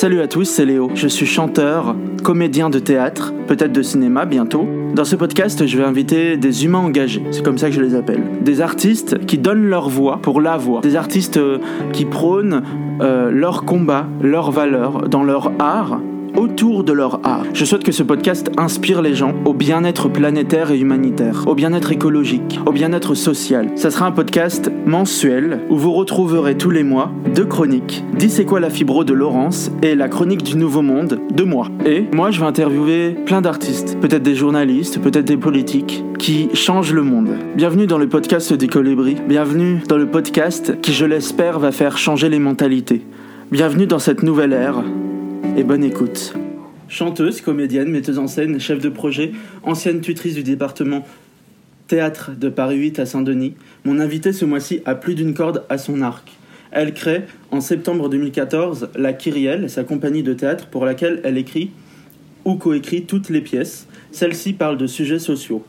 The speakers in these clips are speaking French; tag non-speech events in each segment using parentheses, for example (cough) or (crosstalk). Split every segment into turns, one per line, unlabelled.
Salut à tous, c'est Léo. Je suis chanteur, comédien de théâtre, peut-être de cinéma bientôt. Dans ce podcast, je vais inviter des humains engagés, c'est comme ça que je les appelle. Des artistes qui donnent leur voix pour la voix. Des artistes euh, qui prônent euh, leur combat, leurs valeurs dans leur art autour de leur art. Je souhaite que ce podcast inspire les gens au bien-être planétaire et humanitaire, au bien-être écologique, au bien-être social. Ça sera un podcast mensuel où vous retrouverez tous les mois deux chroniques. Dis c'est quoi la fibro de Laurence et la chronique du Nouveau Monde de moi. Et moi je vais interviewer plein d'artistes, peut-être des journalistes, peut-être des politiques qui changent le monde. Bienvenue dans le podcast des colibris. Bienvenue dans le podcast qui je l'espère va faire changer les mentalités. Bienvenue dans cette nouvelle ère et bonne écoute. Chanteuse, comédienne, metteuse en scène, chef de projet, ancienne tutrice du département théâtre de Paris 8 à Saint-Denis, mon invitée ce mois-ci a plus d'une corde à son arc. Elle crée, en septembre 2014, la Kyrielle, sa compagnie de théâtre pour laquelle elle écrit ou coécrit toutes les pièces. Celle-ci parle de sujets sociaux.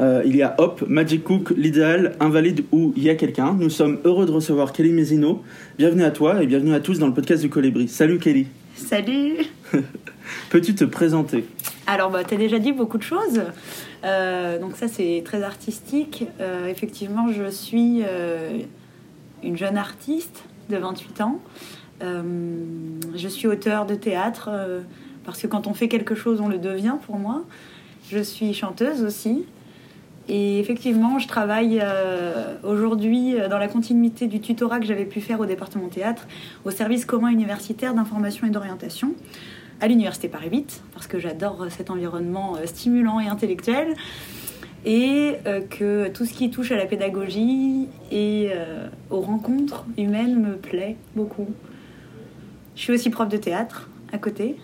Euh, il y a Hop, Magic Cook, L'Idéal, Invalide ou Il y a quelqu'un. Nous sommes heureux de recevoir Kelly Mézino. Bienvenue à toi et bienvenue à tous dans le podcast du Colibri. Salut Kelly.
Salut (laughs)
Peux-tu te présenter?
Alors, bah, tu as déjà dit beaucoup de choses. Euh, donc ça, c'est très artistique. Euh, effectivement, je suis euh, une jeune artiste de 28 ans. je suis auteur de théâtre, parce que quand on fait quelque chose, on le devient pour moi. Je suis chanteuse aussi. Et effectivement, je travaille aujourd'hui dans la continuité du tutorat que j'avais pu faire au département théâtre, au service commun universitaire d'information et d'orientation à l'université Paris 8, parce que j'adore cet environnement euh, stimulant et intellectuel, et euh, que tout ce qui touche à la pédagogie et euh, aux rencontres humaines me plaît beaucoup. Je suis aussi prof de théâtre à côté,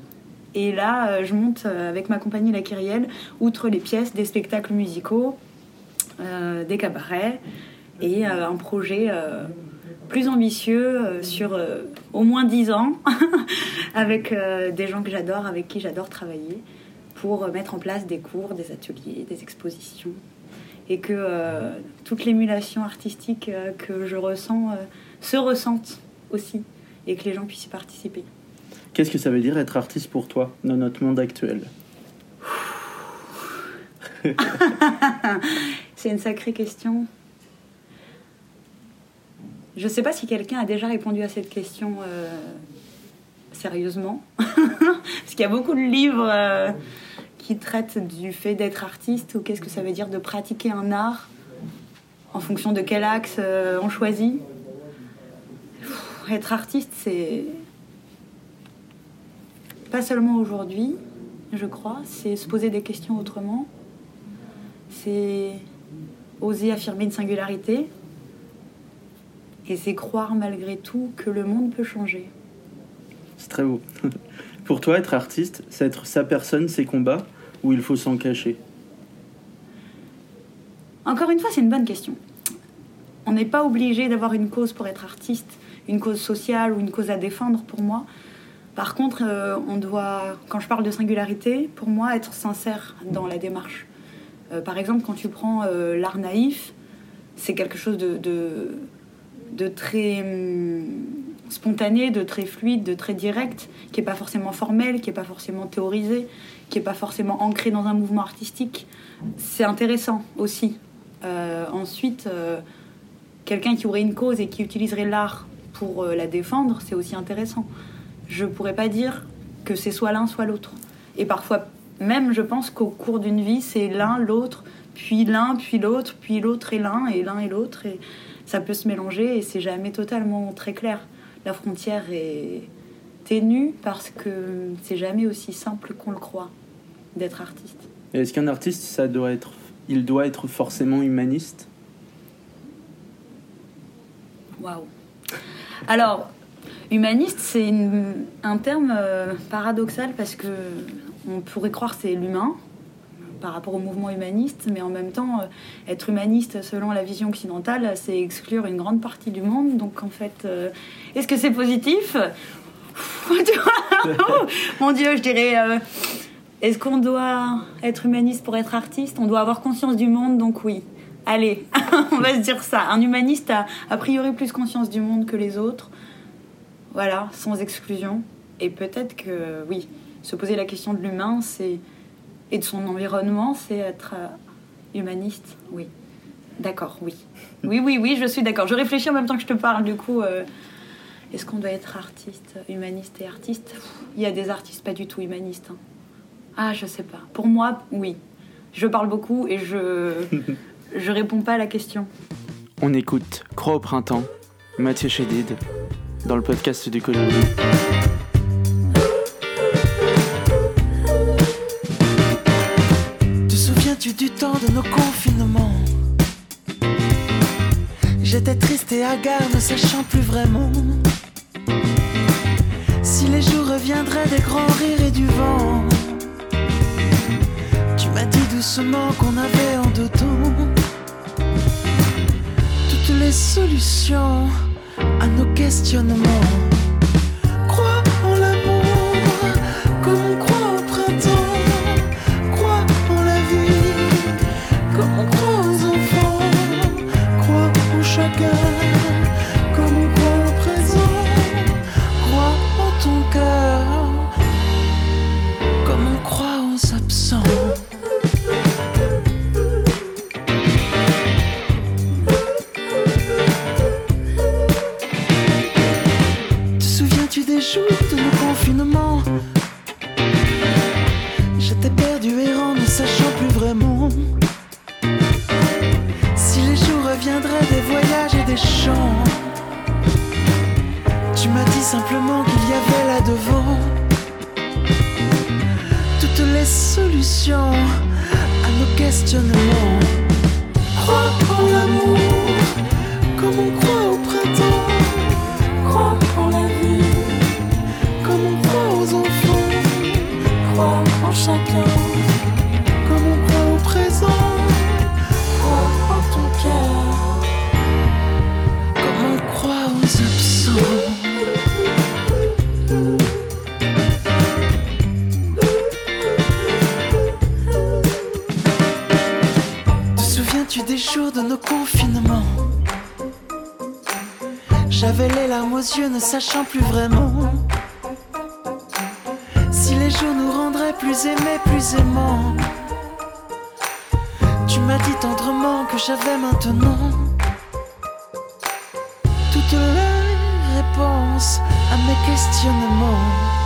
et là, je monte avec ma compagnie La Kyrielle, outre les pièces, des spectacles musicaux, des cabarets, et un projet plus ambitieux euh, sur euh, au moins 10 ans (laughs) avec euh, des gens que j'adore, avec qui j'adore travailler pour mettre en place des cours, des ateliers, des expositions et que toute l'émulation artistique que je ressens se ressente aussi et que les gens puissent y participer.
Qu'est-ce que ça veut dire être artiste pour toi dans notre monde actuel? (laughs) (laughs)
C'est une sacrée question. Je ne sais pas si quelqu'un a déjà répondu à cette question euh, sérieusement. (laughs) Parce qu'il y a beaucoup de livres euh, qui traitent du fait d'être artiste ou qu'est-ce que ça veut dire de pratiquer un art en fonction de quel axe euh, on choisit. être artiste, c'est pas seulement aujourd'hui, je crois, c'est se poser des questions autrement. C'est oser affirmer une singularité, et c'est croire malgré tout que le monde peut changer.
C'est très beau. (laughs) Pour toi, être artiste, c'est être sa personne, ses combats, ou il faut s'en cacher?
Encore une fois, c'est une bonne question. On n'est pas obligé d'avoir une cause pour être artiste, une cause sociale ou une cause à défendre pour moi. Par contre, euh, on doit, quand je parle de singularité, pour moi, être sincère dans la démarche. Euh, par exemple, quand tu prends euh, l'art naïf, c'est quelque chose de, très hum, spontané, de très fluide, de très direct, qui n'est pas forcément formel, qui n'est pas forcément théorisé, qui n'est pas forcément ancré dans un mouvement artistique. C'est intéressant aussi. Euh, ensuite, quelqu'un qui aurait une cause et qui utiliserait l'art pour la défendre, c'est aussi intéressant. Je pourrais pas dire que c'est soit l'un, soit l'autre. Et parfois, même, je pense qu'au cours d'une vie, c'est l'un, l'autre, puis l'un, puis l'autre, puis l'autre et l'un, et l'un et l'autre. Et ça peut se mélanger et c'est jamais totalement très clair. La frontière est ténue parce que c'est jamais aussi simple qu'on le croit d'être artiste.
Est-ce qu'un artiste, ça doit être, il doit être forcément humaniste?
Waouh. Alors, humaniste, c'est un terme euh, paradoxal parce que on pourrait croire c'est l'humain, par rapport au mouvement humaniste, mais en même temps, euh, être humaniste selon la vision occidentale, c'est exclure une grande partie du monde. Donc en fait, euh, est-ce que c'est positif (laughs) (laughs) Mon Dieu, je dirais, euh, est-ce qu'on doit être humaniste pour être artiste? On doit avoir conscience du monde, donc oui. Allez, (laughs) on va se dire ça. Un humaniste a a priori plus conscience du monde que les autres. Voilà, sans exclusion. Et peut-être que, oui, se poser la question de l'humain c'est et de son environnement, c'est être euh, humaniste. Oui. D'accord, oui. (laughs) Oui, oui, oui, je suis d'accord. Je réfléchis en même temps que je te parle, du coup. euh, est-ce qu'on doit être artiste, humaniste et artiste? Pff, Il y a des artistes pas du tout humanistes. hein. Ah, je sais pas. Pour moi, oui. Je parle beaucoup et je (laughs) je réponds pas à la question.
On écoute Croix au printemps, Mathieu Chédid, dans le podcast du Colibri.
Hagard, ne sachant plus vraiment si les jours reviendraient des grands rires et du vent. Tu m'as dit doucement qu'on avait en dedans toutes les solutions à nos questionnements. Vraiment si les jours nous rendraient plus aimés, plus aimants. Tu m'as dit tendrement que j'avais maintenant toutes les réponses à mes questionnements.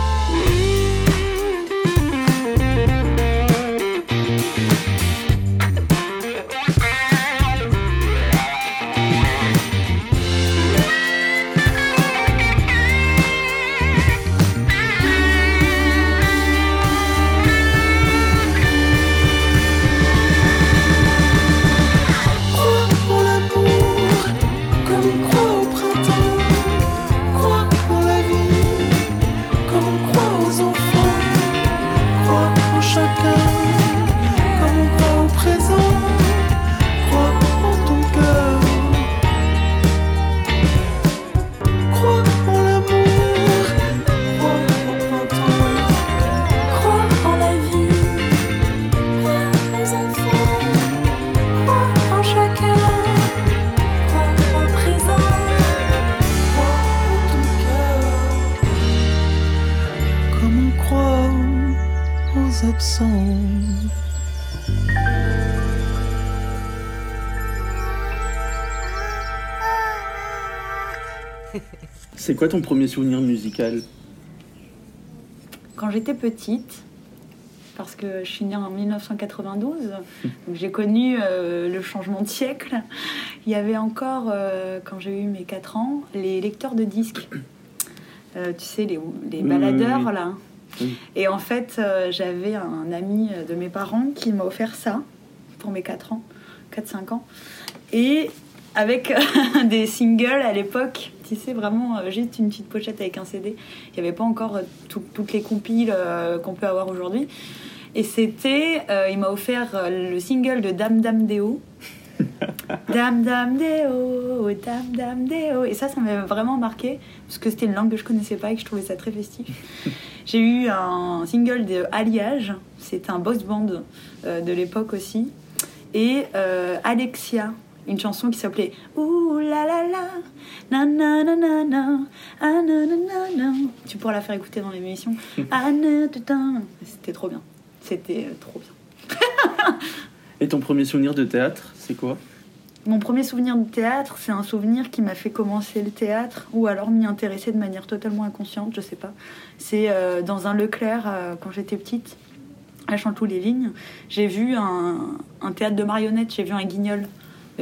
Quoi ton premier souvenir musical
Quand j'étais petite, parce que je suis née en 1992, donc j'ai connu euh, le changement de siècle, il y avait encore, euh, quand j'ai eu mes 4 ans, les lecteurs de disques. Euh, tu sais, les, baladeurs, là. Et en fait, j'avais un ami de mes parents qui m'a offert ça pour mes 4 ans, 4-5 ans. Et avec (laughs) des singles à l'époque, sais, vraiment euh, juste une petite pochette avec un CD. Il n'y avait pas encore euh, tout- toutes les compiles euh, qu'on peut avoir aujourd'hui. Et c'était, il m'a offert le single de Dame Dame Deo. (laughs) Dame Dame Deo, Dame Dame Deo. Et ça, ça m'a vraiment marqué, parce que c'était une langue que je connaissais pas et que je trouvais ça très festif. (laughs) J'ai eu un single de Alliage, c'est un boss band de l'époque aussi. Et euh, Alexia, une chanson qui s'appelait Ouh la la la, na na na na ah, na na na na. Tu pourras la faire écouter dans l'émission. (laughs) Ah, na. C'était trop bien. C'était euh, trop bien.
Et ton premier souvenir de théâtre, c'est quoi?
Mon premier souvenir de théâtre, c'est un souvenir qui m'a fait commencer le théâtre ou alors m'y intéresser de manière totalement inconsciente, je sais pas. C'est euh, dans un Leclerc euh, quand j'étais petite, à Chanteloup-les-Vignes. J'ai vu un, un théâtre de marionnettes, j'ai vu un guignol.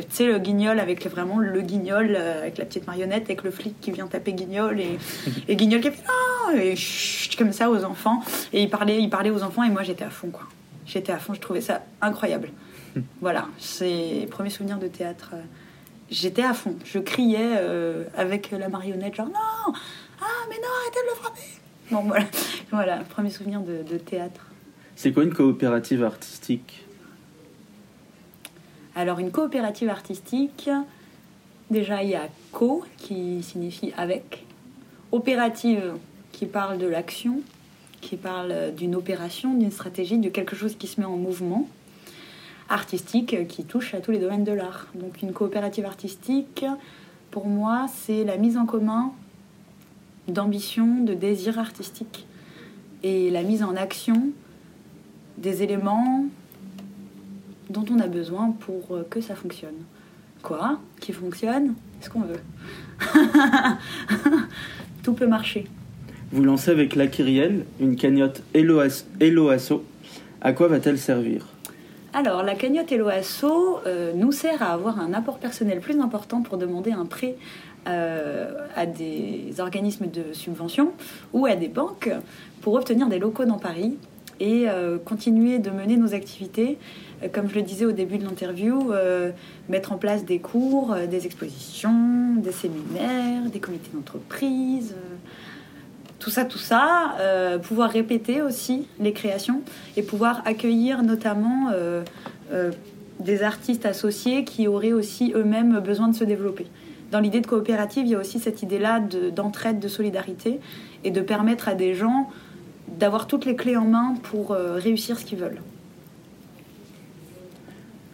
Tu sais, le guignol avec le- vraiment le guignol, euh, avec la petite marionnette, avec le flic qui vient taper guignol et, (laughs) et guignol qui fait Ah et chut, comme ça aux enfants. Et il parlait, il parlait aux enfants et moi j'étais à fond quoi. J'étais à fond, je trouvais ça incroyable. (laughs) Voilà, c'est le premier souvenir de théâtre. euh, J'étais à fond, je criais euh, avec la marionnette, genre non Ah, mais non, arrêtez de le frapper Bon, voilà, (laughs) voilà premier souvenir de, de théâtre.
C'est quoi une coopérative artistique?
Alors, une coopérative artistique, déjà il y a co qui signifie avec, opérative qui parle de l'action, qui parle d'une opération, d'une stratégie, de quelque chose qui se met en mouvement, artistique qui touche à tous les domaines de l'art. Donc, une coopérative artistique, pour moi, c'est la mise en commun d'ambition, de désir artistique et la mise en action des éléments dont on a besoin pour euh, que ça fonctionne. Quoi? Qui fonctionne? Ce qu'on veut? (laughs) Tout peut marcher.
Vous lancez avec l'Akiriel une cagnotte Hello Asso. À quoi va-t-elle servir?
Alors, la cagnotte Hello Asso euh, nous sert à avoir un apport personnel plus important pour demander un prêt euh, à des organismes de subvention ou à des banques pour obtenir des locaux dans Paris et euh, continuer de mener nos activités. Euh, Comme je le disais au début de l'interview, euh, mettre en place des cours, euh, des expositions, des séminaires, des comités d'entreprise. tout ça, tout ça, pouvoir répéter aussi les créations et pouvoir accueillir notamment des artistes associés qui auraient aussi eux-mêmes besoin de se développer. Dans l'idée de coopérative, il y a aussi cette idée-là de- d'entraide, de solidarité et de permettre à des gens d'avoir toutes les clés en main pour réussir ce qu'ils veulent.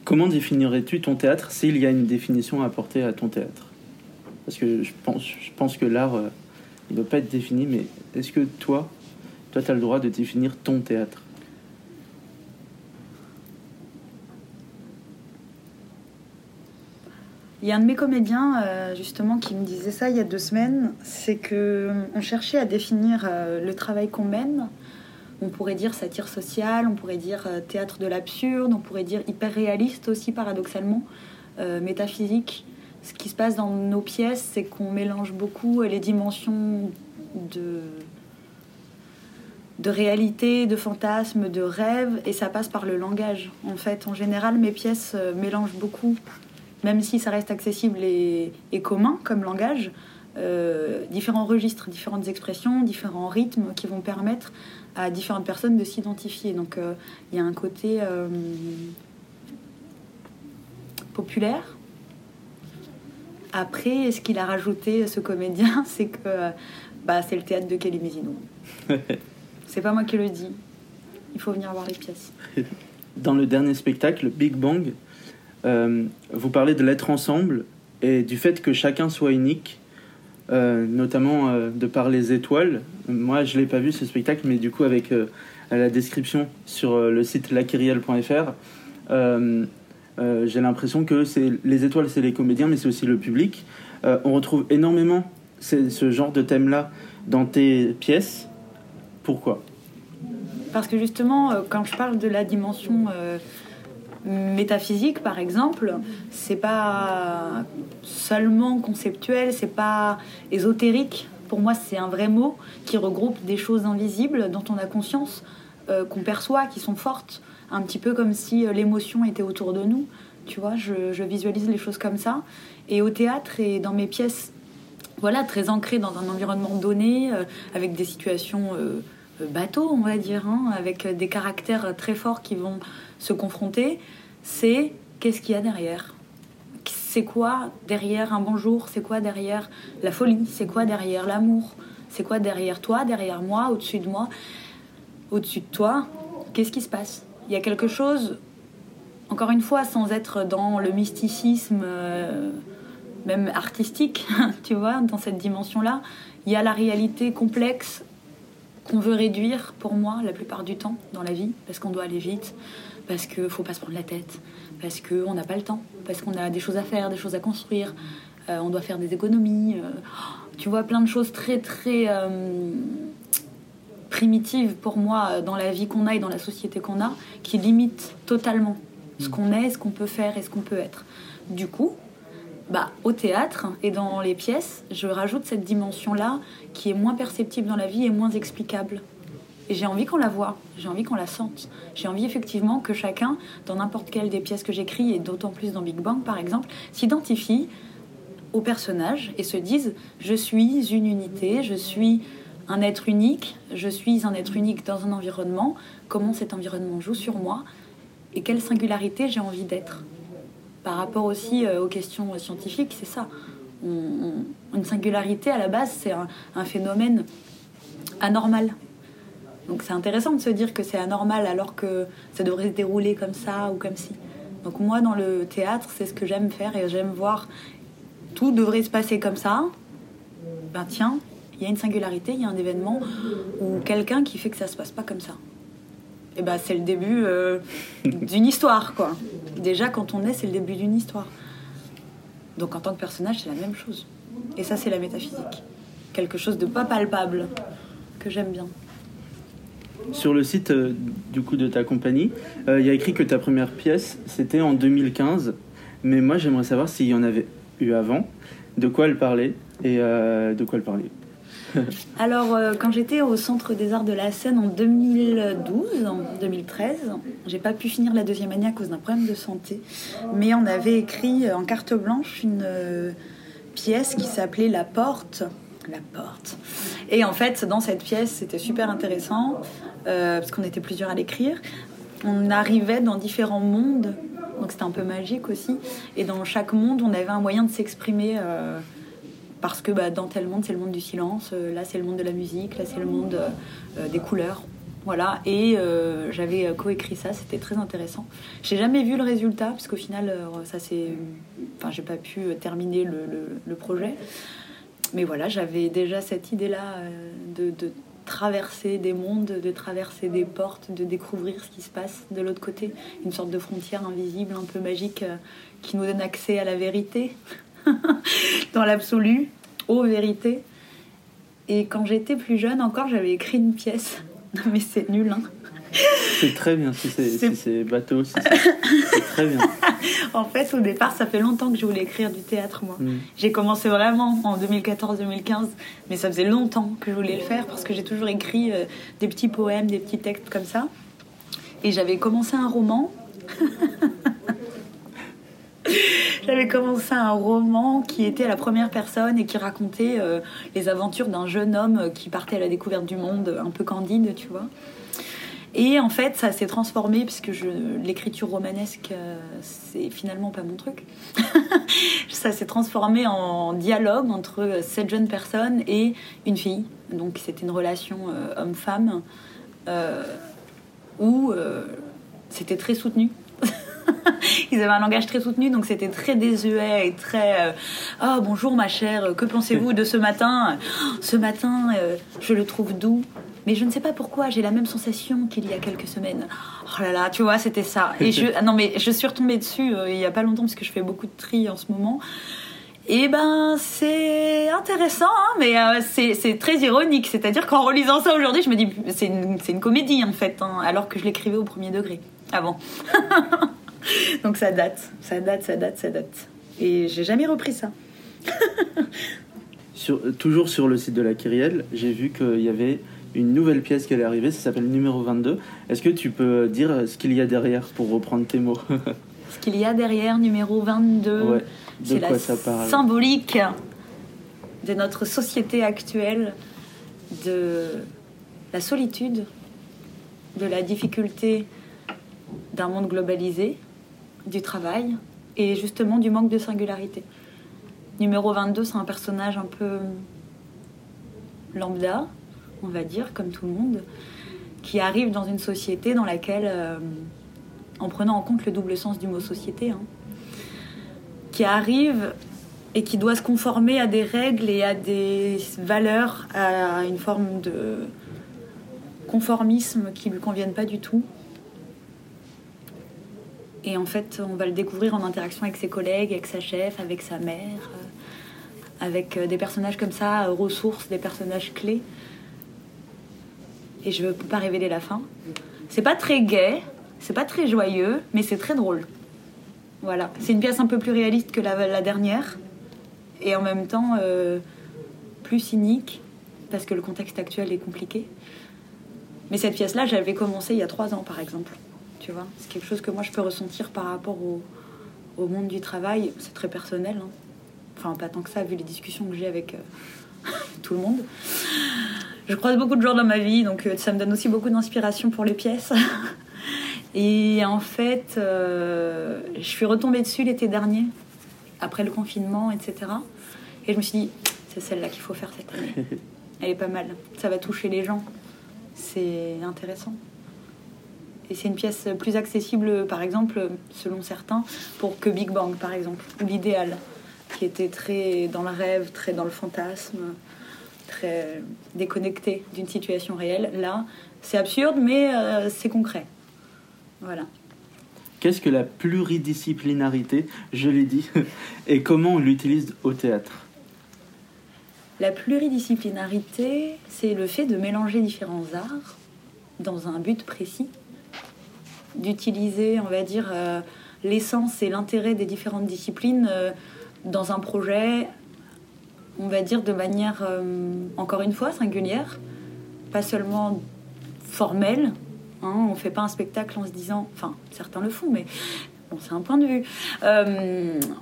Comment définirais-tu ton théâtre s'il y a une définition à apporter à ton théâtre? Parce que je pense, que l'art, euh, ne doit pas être défini, mais est-ce que toi, toi, tu as le droit de définir ton théâtre?
Il y a un de mes comédiens euh, justement qui me disait ça il y a deux semaines, c'est que euh, cherchait à définir euh, le travail qu'on mène. On pourrait dire satire sociale, on pourrait dire euh, théâtre de l'absurde, on pourrait dire hyper réaliste aussi paradoxalement, euh, métaphysique. Ce qui se passe dans nos pièces, c'est qu'on mélange beaucoup les dimensions de de réalité, de fantasme, de rêve, et ça passe par le langage. En fait, en général, mes pièces euh, mélangent beaucoup même si ça reste accessible et, et commun comme langage, euh, différents registres, différentes expressions, différents rythmes qui vont permettre à différentes personnes de s'identifier. Donc euh, il y a un côté euh, populaire. Après, ce qu'il a rajouté, ce comédien, (laughs) c'est que bah, c'est le théâtre de Kelly Mézineau. (laughs) c'est pas moi qui le dis. Il faut venir voir les pièces. (laughs)
Dans le dernier spectacle, Big Bang, euh, vous parlez de l'être ensemble et du fait que chacun soit unique, euh, notamment euh, de par les étoiles. Moi, je l'ai pas vu ce spectacle, mais du coup, avec euh, la description sur le site laquiriel.fr, j'ai l'impression que les étoiles, c'est les comédiens, mais c'est aussi le public. On retrouve énormément ce genre de thème-là dans tes pièces. Pourquoi?
Parce que justement, quand je parle de la dimension métaphysique, par exemple, c'est pas seulement conceptuel, c'est pas ésotérique. Pour moi, c'est un vrai mot qui regroupe des choses invisibles dont on a conscience, euh, qu'on perçoit, qui sont fortes, un petit peu comme si euh, l'émotion était autour de nous. Tu vois, je, visualise les choses comme ça. Et au théâtre et dans mes pièces, voilà, très ancrées dans un environnement donné, euh, avec des situations bateaux, on va dire, hein, avec des caractères très forts qui vont se confronter, c'est qu'est-ce qu'il y a derrière? C'est quoi derrière un bonjour? C'est quoi derrière la folie? C'est quoi derrière l'amour? C'est quoi derrière toi, derrière moi, au-dessus de moi, au-dessus de toi Qu'est-ce qui se passe? Il y a quelque chose encore une fois, sans être dans le mysticisme, euh, même artistique, (laughs) tu vois, dans cette dimension-là, il y a la réalité complexe qu'on veut réduire, pour moi, la plupart du temps dans la vie, parce qu'on doit aller vite, parce qu'il faut pas se prendre la tête, parce qu'on n'a pas le temps, parce qu'on a des choses à faire, des choses à construire, euh, on doit faire des économies. euh, tu vois, plein de choses très, très euh, primitives pour moi dans la vie qu'on a et dans la société qu'on a, qui limitent totalement ce qu'on est, ce qu'on peut faire et ce qu'on peut être. Du coup, bah, au théâtre et dans les pièces, je rajoute cette dimension-là qui est moins perceptible dans la vie et moins explicable. Et j'ai envie qu'on la voit, j'ai envie qu'on la sente. J'ai envie effectivement que chacun, dans n'importe quelle des pièces que j'écris, et d'autant plus dans Big Bang par exemple, s'identifie au personnage et se dise je suis une unité, je suis un être unique, je suis un être unique dans un environnement, comment cet environnement joue sur moi et quelle singularité j'ai envie d'être. Par rapport aussi euh, aux questions scientifiques, c'est ça. Une singularité à la base, c'est un, phénomène anormal. Donc c'est intéressant de se dire que c'est anormal alors que ça devrait se dérouler comme ça ou comme si. Donc moi dans le théâtre, c'est ce que j'aime faire et j'aime voir tout devrait se passer comme ça. Ben tiens, il y a une singularité, il y a un événement ou quelqu'un qui fait que ça se passe pas comme ça. Et ben c'est le début euh, d'une histoire quoi. Déjà quand on est, c'est le début d'une histoire. Donc en tant que personnage, c'est la même chose. Et ça c'est la métaphysique. Quelque chose de pas palpable que j'aime bien.
Sur le site euh, du coup de ta compagnie, euh, il y a écrit que ta première pièce c'était en 2015, mais moi j'aimerais savoir s'il y en avait eu avant, de quoi elle parlait et de quoi elle parlait. (laughs)
Alors, euh, quand j'étais au Centre des Arts de la Seine en 2012, en 2013, j'ai pas pu finir la deuxième année à cause d'un problème de santé, mais on avait écrit euh, en carte blanche une euh, pièce qui s'appelait La Porte. La Porte. Et en fait, dans cette pièce, c'était super intéressant, parce qu'on était plusieurs à l'écrire. On arrivait dans différents mondes, donc c'était un peu magique aussi, et dans chaque monde, on avait un moyen de s'exprimer. Parce que bah, dans tel monde c'est le monde du silence, euh, là c'est le monde de la musique, là c'est le monde euh, euh, des couleurs. Voilà, et j'avais coécrit ça, c'était très intéressant. J'ai jamais vu le résultat, parce qu'au final, ça c'est. Enfin, j'ai pas pu terminer le, projet. Mais voilà, j'avais déjà cette idée-là de, traverser des mondes, de traverser des portes, de découvrir ce qui se passe de l'autre côté. Une sorte de frontière invisible, un peu magique, qui nous donne accès à la vérité, (laughs) dans l'absolu, aux vérités. Et quand j'étais plus jeune encore, j'avais écrit une pièce. (laughs) Non mais c'est nul, hein.
C'est très bien si c'est si bateau, si c'est (laughs) très bien.
En fait, au départ, ça fait longtemps que je voulais écrire du théâtre, moi.
Mm.
J'ai commencé vraiment en 2014-2015, mais ça faisait longtemps que je voulais le faire parce que j'ai toujours écrit euh, des petits poèmes, des petits textes comme ça. Et j'avais commencé un roman. (laughs) J'avais commencé un roman qui était à la première personne et qui racontait euh, les aventures d'un jeune homme qui partait à la découverte du monde, un peu candide, tu vois. Et en fait, ça s'est transformé puisque l'écriture romanesque, euh, c'est finalement pas mon truc. (laughs) ça s'est transformé en dialogue entre cette jeune personne et une fille. Donc c'était une relation euh, homme-femme euh, où euh, c'était très soutenu. (laughs) Ils avaient un langage très soutenu, donc c'était très désuet et très. euh, Ah bonjour ma chère, que pensez-vous de ce matin? Ce matin, euh, je le trouve doux, mais je ne sais pas pourquoi, j'ai la même sensation qu'il y a quelques semaines. Oh là là, tu vois, c'était ça. Et je, (laughs) non mais je suis retombée dessus euh, il y a pas longtemps parce que je fais beaucoup de tri en ce moment. Et ben c'est intéressant, hein, mais euh, c'est très ironique. C'est-à-dire qu'en relisant ça aujourd'hui, je me dis c'est une, une comédie en fait, hein, alors que je l'écrivais au premier degré avant. (laughs) (laughs) Donc ça date, ça date, ça date, ça date. Et j'ai jamais repris ça.
Sur, toujours sur le site de la Kyrielle, j'ai vu qu'il y avait une nouvelle pièce qui allait arriver, ça s'appelle numéro 22. Est-ce que tu peux dire ce qu'il y a derrière pour reprendre tes mots? (laughs)
Ce qu'il y a derrière numéro 22,
Ouais, de
c'est
quoi
la
ça parle?
symbolique de notre société actuelle, de la solitude, de la difficulté d'un monde globalisé, du travail et justement du manque de singularité. Numéro 22, c'est un personnage un peu lambda, on va dire, comme tout le monde, qui arrive dans une société dans laquelle euh, en prenant en compte le double sens du mot société, hein, qui arrive et qui doit se conformer à des règles et à des valeurs, à une forme de conformisme qui lui conviennent pas du tout. Et en fait, on va le découvrir en interaction avec ses collègues, avec sa chef, avec sa mère, euh, avec euh, des personnages comme ça, euh, ressources, des personnages clés. Et je ne peux pas révéler la fin. C'est pas très gai, c'est pas très joyeux, mais c'est très drôle. Voilà. C'est une pièce un peu plus réaliste que la, la dernière, et en même temps plus cynique, parce que le contexte actuel est compliqué. Mais cette pièce-là, j'avais commencé il y a trois ans, par exemple tu vois. C'est quelque chose que moi je peux ressentir par rapport au, au monde du travail. C'est très personnel. Hein. Enfin, pas tant que ça, vu les discussions que j'ai avec euh, (laughs) tout le monde. Je croise beaucoup de gens dans ma vie, donc euh, ça me donne aussi beaucoup d'inspiration pour les pièces. (laughs) Et en fait, euh, je suis retombée dessus l'été dernier, après le confinement, etc. Et je me suis dit, c'est celle-là qu'il faut faire cette année. (laughs) Elle est pas mal. Ça va toucher les gens. C'est intéressant. Et c'est une pièce plus accessible, par exemple, selon certains, pour que Big Bang, par exemple, ou l'idéal, qui était très dans le rêve, très dans le fantasme, très déconnecté d'une situation réelle. Là, c'est absurde, mais euh, c'est concret. Voilà.
Qu'est-ce que la pluridisciplinarité, je l'ai dit, (laughs) et comment on l'utilise au théâtre?
La pluridisciplinarité, c'est le fait de mélanger différents arts dans un but précis d'utiliser, on va dire, euh, l'essence et l'intérêt des différentes disciplines euh, dans un projet, on va dire, de manière, euh, encore une fois, singulière, pas seulement formelle. Hein, on ne fait pas un spectacle en se disant, enfin, certains le font, mais c'est un point de vue,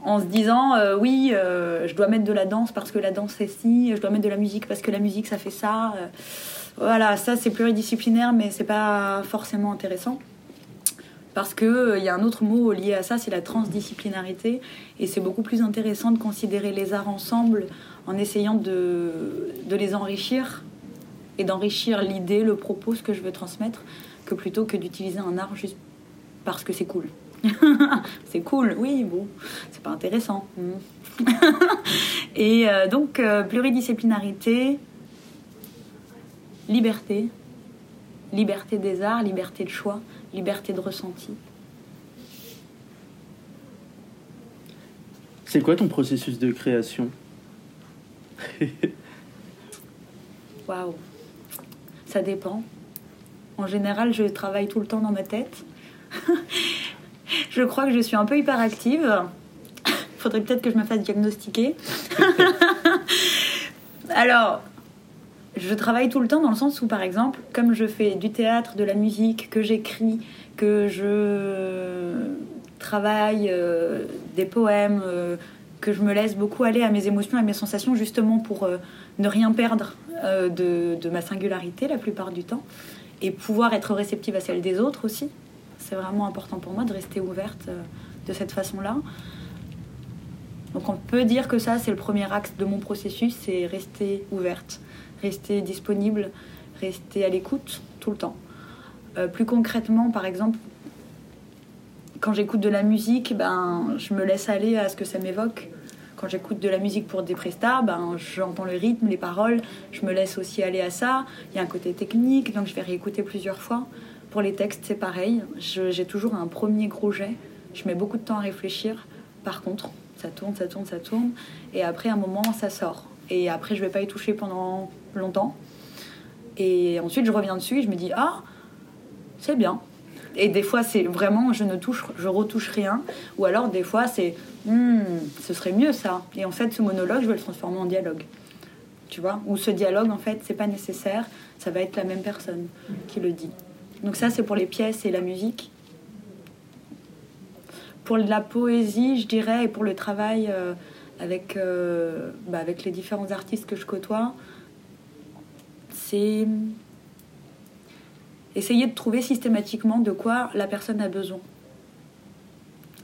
en se disant, oui, je dois mettre de la danse parce que la danse c'est ci, je dois mettre de la musique parce que la musique ça fait ça. voilà, ça c'est pluridisciplinaire, mais c'est pas forcément intéressant parce qu'il euh, y a un autre mot lié à ça, c'est la transdisciplinarité. Et c'est beaucoup plus intéressant de considérer les arts ensemble en essayant de, les enrichir et d'enrichir l'idée, le propos, ce que je veux transmettre, que plutôt que d'utiliser un art juste parce que c'est cool. (laughs) c'est cool, oui, bon, c'est pas intéressant. Et euh, donc, euh, pluridisciplinarité, liberté, liberté des arts, liberté de choix, liberté de ressenti.
C'est quoi ton processus de création? (laughs)
Waouh, ça dépend. En général, je travaille tout le temps dans ma tête. (laughs) je crois que je suis un peu hyperactive. (laughs) Faudrait peut-être que je me fasse diagnostiquer. Alors, je travaille tout le temps dans le sens où, par exemple, comme je fais du théâtre, de la musique, que j'écris, que je travaille euh, des poèmes, euh, que je me laisse beaucoup aller à mes émotions, à mes sensations, justement pour euh, ne rien perdre de, de, ma singularité la plupart du temps, et pouvoir être réceptive à celle des autres aussi. C'est vraiment important pour moi de rester ouverte de cette façon-là. Donc on peut dire que ça, c'est le premier axe de mon processus, c'est rester ouverte rester disponible, rester à l'écoute tout le temps. Euh, plus concrètement, par exemple, quand j'écoute de la musique, ben, je me laisse aller à ce que ça m'évoque. Quand j'écoute de la musique pour des prestats, ben, j'entends le rythme, les paroles, je me laisse aussi aller à ça. Il y a un côté technique, donc je vais réécouter plusieurs fois. Pour les textes, c'est pareil. J'ai toujours un premier gros jet. Je mets beaucoup de temps à réfléchir. Par contre, ça tourne, ça tourne, ça tourne. Et après, un moment, ça sort. Et après, je vais pas y toucher pendant longtemps. Et ensuite, je reviens dessus et je me dis ah, c'est bien. Et des fois, c'est vraiment je ne touche, je retouche rien. Ou alors, des fois, c'est hmm, ce serait mieux ça. Et en fait, ce monologue, je vais le transformer en dialogue. Tu vois? Ou ce dialogue, en fait, c'est pas nécessaire. Ça va être la même personne qui le dit. Donc ça, c'est pour les pièces et la musique. Pour la poésie, je dirais, et pour le travail. Euh, avec, euh, bah, avec les différents artistes que je côtoie, c'est essayer de trouver systématiquement de quoi la personne a besoin.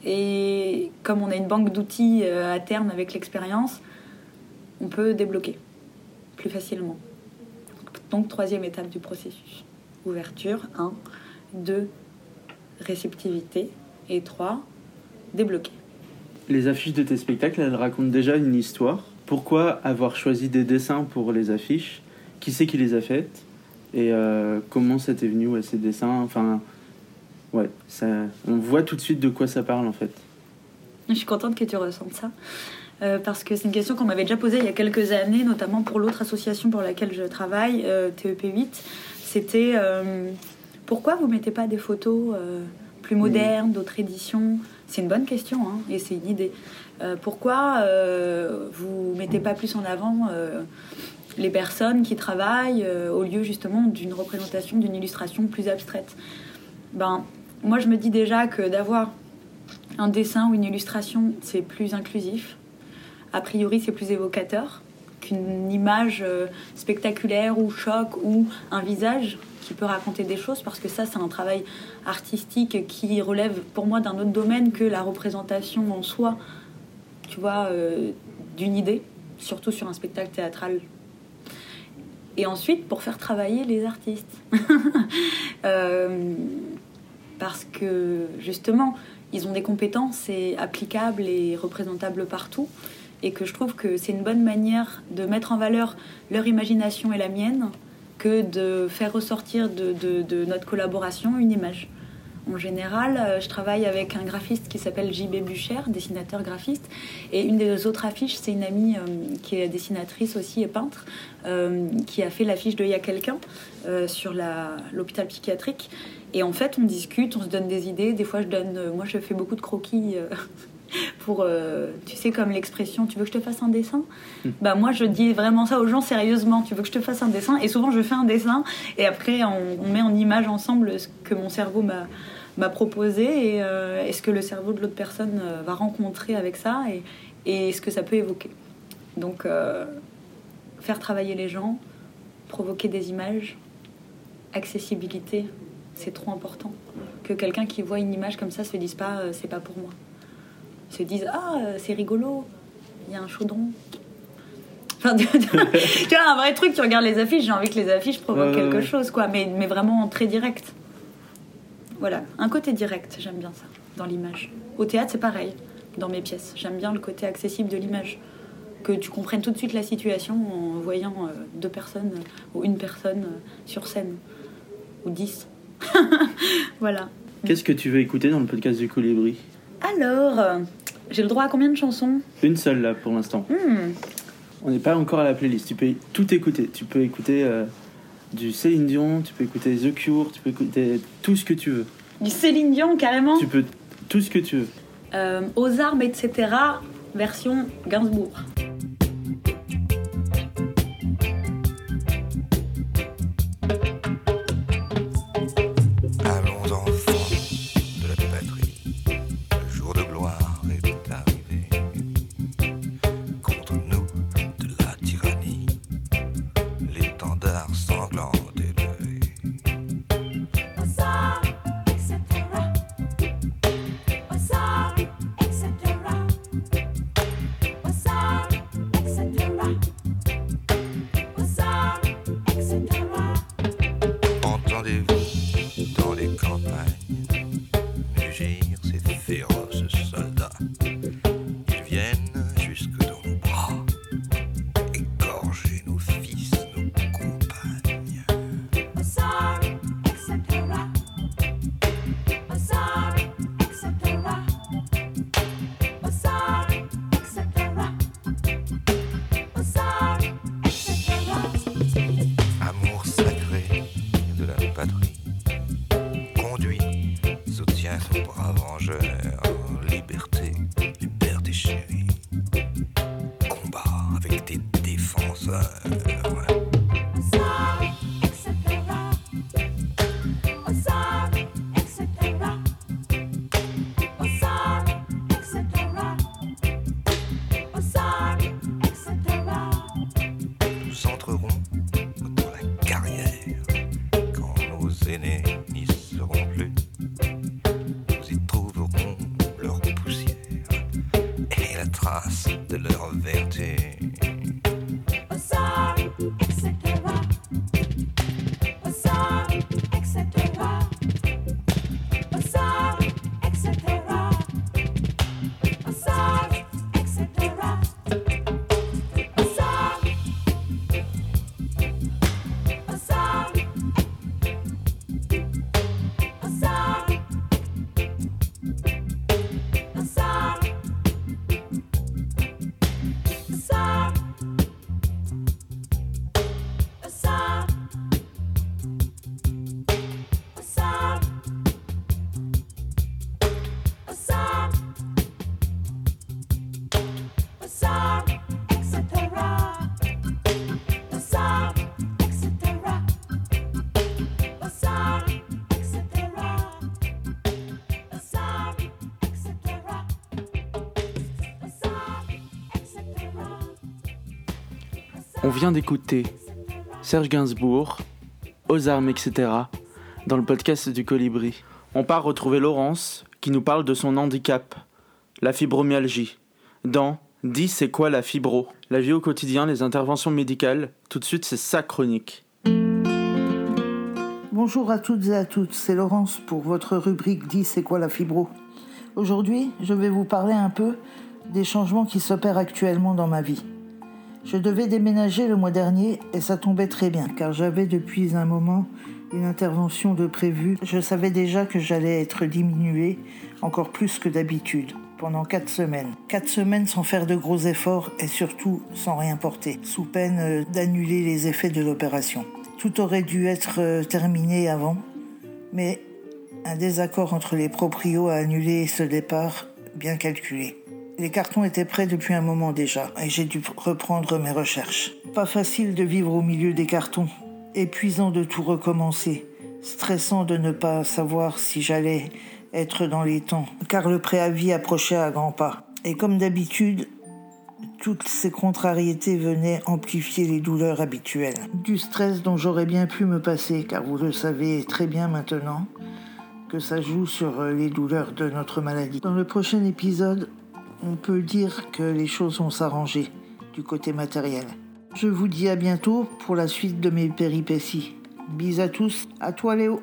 Et comme on a une banque d'outils euh, à terme avec l'expérience, on peut débloquer plus facilement. Donc troisième étape du processus. Ouverture, 1. 2. réceptivité. Et 3, débloquer.
Les affiches de tes spectacles, elles racontent déjà une histoire. Pourquoi avoir choisi des dessins pour les affiches? Qui c'est qui les a faites? Et euh, comment ça t'est venu, ouais, ces dessins? Enfin, ouais, ça, on voit tout de suite de quoi ça parle en fait.
Je suis contente que tu ressentes ça. euh, parce que c'est une question qu'on m'avait déjà posée il y a quelques années, notamment pour l'autre association pour laquelle je travaille, euh, TEP8. C'était euh, pourquoi vous mettez pas des photos plus modernes, d'autres éditions? C'est une bonne question hein, et c'est une idée. Euh, pourquoi euh, vous mettez pas plus en avant euh, les personnes qui travaillent euh, au lieu justement d'une représentation, d'une illustration plus abstraite? Ben, moi je me dis déjà que d'avoir un dessin ou une illustration, c'est plus inclusif. A priori, c'est plus évocateur qu'une image spectaculaire ou choc ou un visage qui peut raconter des choses parce que ça, c'est un travail artistique qui relève pour moi d'un autre domaine que la représentation en soi, tu vois, euh, d'une idée, surtout sur un spectacle théâtral. Et ensuite, pour faire travailler les artistes. (laughs) Euh, parce que justement, ils ont des compétences et applicables et représentables partout. Et que je trouve que c'est une bonne manière de mettre en valeur leur imagination et la mienne que de faire ressortir de, notre collaboration une image. En général, euh, je travaille avec un graphiste qui s'appelle JB Bucher, dessinateur graphiste. Et une des autres affiches, c'est une amie euh, qui est dessinatrice aussi et peintre, euh, qui a fait l'affiche de Il y a quelqu'un sur l'hôpital psychiatrique. Et en fait, on discute, on se donne des idées. Des fois, je donne. moi, je fais beaucoup de croquis. (laughs) euh, (laughs) pour, euh, tu sais, comme l'expression, tu veux que je te fasse un dessin Bah moi, je dis vraiment ça aux gens sérieusement. Tu veux que je te fasse un dessin Et souvent, je fais un dessin et après, on, on met en image ensemble ce que mon cerveau m'a m'a proposé et, euh, et ce que le cerveau de l'autre personne euh, va rencontrer avec ça et, et ce que ça peut évoquer. Donc, euh, faire travailler les gens, provoquer des images, accessibilité, c'est trop important. Que quelqu'un qui voit une image comme ça se dise pas euh, c'est pas pour moi. Se dise ah euh, c'est rigolo, il y a un chaudron. Enfin, (laughs) tu vois, un vrai truc, tu regardes les affiches, j'ai envie que les affiches provoquent
Ouais,
quelque
ouais.
chose, quoi, mais, mais vraiment très direct. Voilà, un côté direct, j'aime bien ça, dans l'image. Au théâtre, c'est pareil, dans mes pièces. J'aime bien le côté accessible de l'image. Que tu comprennes tout de suite la situation en voyant euh, deux personnes euh, ou une personne euh, sur scène. Ou dix. (laughs) voilà.
Qu'est-ce que tu veux écouter dans le podcast du Colibri?
Alors, j'ai le droit à combien de chansons
Une seule là pour l'instant.
Hmm,
On n'est pas encore à la playlist. Tu peux tout écouter. Tu peux écouter euh, du Céline Dion, tu peux écouter The Cure, tu peux écouter tout ce que tu veux.
Du Céline Dion, carrément.
Tu peux tout ce que tu veux.
Euh, aux armes, etc. Version Gainsbourg.
Vient d'écouter Serge Gainsbourg, Aux armes, etc. dans le podcast du Colibri. On part retrouver Laurence qui nous parle de son handicap, la fibromyalgie, dans Dis c'est quoi la fibro? La vie au quotidien, les interventions médicales, tout de suite c'est sa chronique.
Bonjour à toutes et à toutes, c'est Laurence pour votre rubrique Dis c'est quoi la fibro? Aujourd'hui, je vais vous parler un peu des changements qui s'opèrent actuellement dans ma vie. Je devais déménager le mois dernier et ça tombait très bien car j'avais depuis un moment une intervention de prévu. Je savais déjà que j'allais être diminué encore plus que d'habitude pendant quatre semaines. Quatre semaines sans faire de gros efforts et surtout sans rien porter, sous peine euh, d'annuler les effets de l'opération. Tout aurait dû être euh, terminé avant, mais un désaccord entre les proprios a annulé ce départ bien calculé. Les cartons étaient prêts depuis un moment déjà et j'ai dû reprendre mes recherches. Pas facile de vivre au milieu des cartons, épuisant de tout recommencer, stressant de ne pas savoir si j'allais être dans les temps, car le préavis approchait à grands pas. Et comme d'habitude, toutes ces contrariétés venaient amplifier les douleurs habituelles. Du stress dont j'aurais bien pu me passer, car vous le savez très bien maintenant que ça joue sur les douleurs de notre maladie. Dans le prochain épisode, on peut dire que les choses vont s'arranger du côté matériel. Je vous dis à bientôt pour la suite de mes péripéties. Bis à tous, à toi Léo.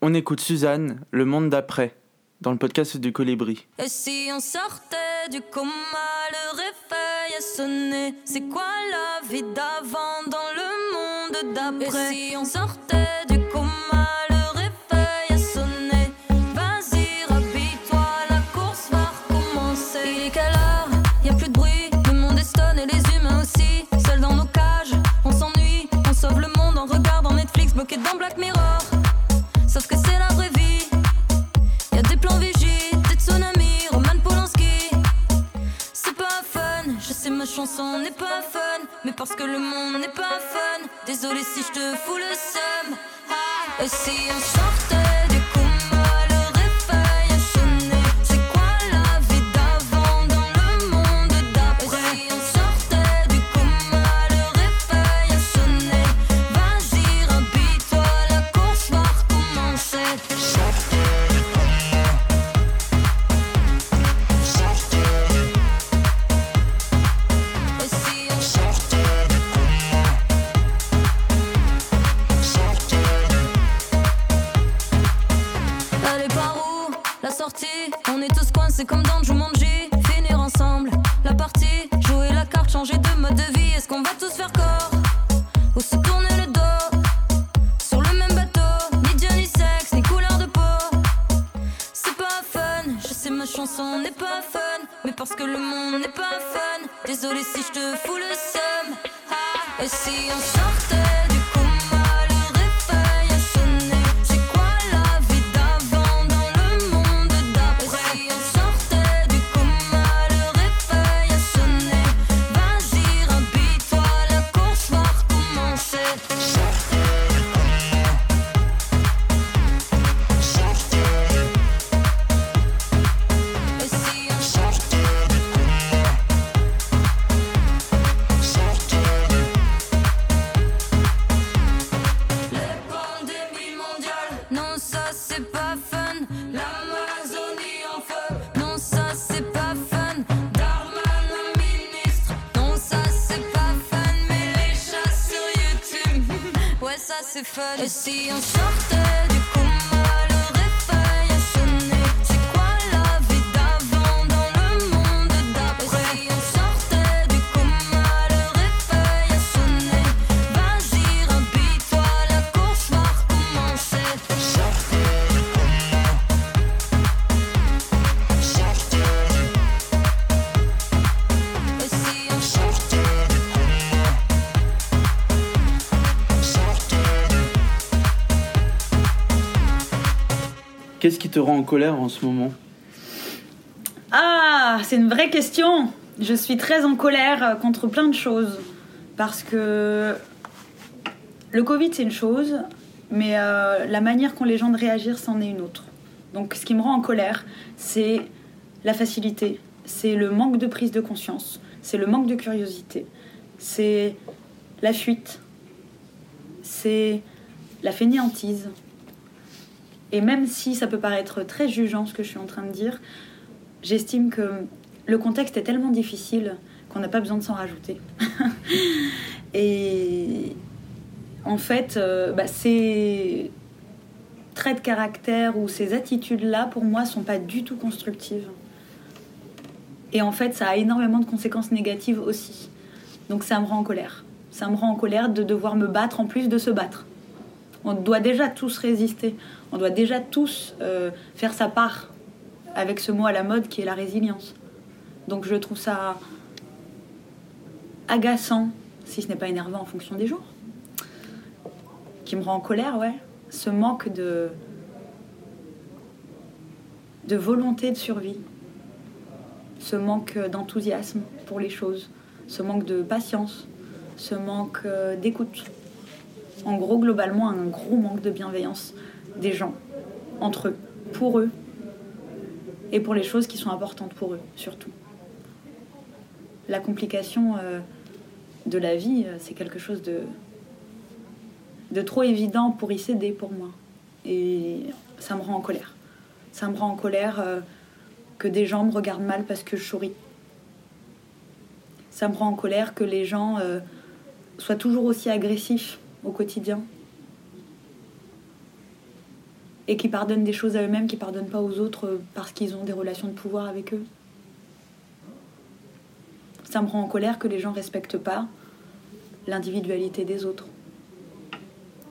On écoute Suzanne, Le monde d'après, dans le podcast du Colibri.
Et si on sortait du coma, le réveil a sonné C'est quoi la vie d'avant dans le monde d'après? Et si on sortait Black Mirror Sauf que c'est la vraie vie. Y a des plans vigie, des tsunamis, Roman Polanski. C'est pas fun, je sais ma chanson n'est pas fun, mais parce que le monde n'est pas fun. Désolé si je te fous le seum. Ah. Et si on sortait c'est fun. Et
te rend en colère en ce moment
Ah, c'est une vraie question. Je suis très en colère contre plein de choses. Parce que le Covid, c'est une chose, mais euh, la manière qu'ont les gens de réagir, c'en est une autre. Donc ce qui me rend en colère, c'est la facilité, c'est le manque de prise de conscience, c'est le manque de curiosité, c'est la fuite, c'est la fainéantise. Et même si ça peut paraître très jugeant ce que je suis en train de dire, j'estime que le contexte est tellement difficile qu'on n'a pas besoin de s'en rajouter. (laughs) Et en fait, euh, bah, ces traits de caractère ou ces attitudes-là, pour moi, sont pas du tout constructives. Et en fait, ça a énormément de conséquences négatives aussi. Donc ça me rend en colère. Ça me rend en colère de devoir me battre en plus de se battre. On doit déjà tous résister. On doit déjà tous euh, faire sa part avec ce mot à la mode qui est la résilience. Donc je trouve ça agaçant, si ce n'est pas énervant en fonction des jours, qui me rend en colère, ouais. Ce manque de, volonté de survie, ce manque d'enthousiasme pour les choses, ce manque de patience, ce manque euh, d'écoute. En gros, globalement, un gros manque de bienveillance des gens, entre eux, pour eux, et pour les choses qui sont importantes pour eux, surtout. La complication euh, de la vie, euh, c'est quelque chose de, trop évident pour y céder pour moi. Et ça me rend en colère. Ça me rend en colère euh, que des gens me regardent mal parce que je souris. Ça me rend en colère que les gens soient toujours aussi agressifs au quotidien. Et qui pardonnent des choses à eux-mêmes, qui pardonnent pas aux autres euh, parce qu'ils ont des relations de pouvoir avec eux. Ça me rend en colère que les gens respectent pas l'individualité des autres.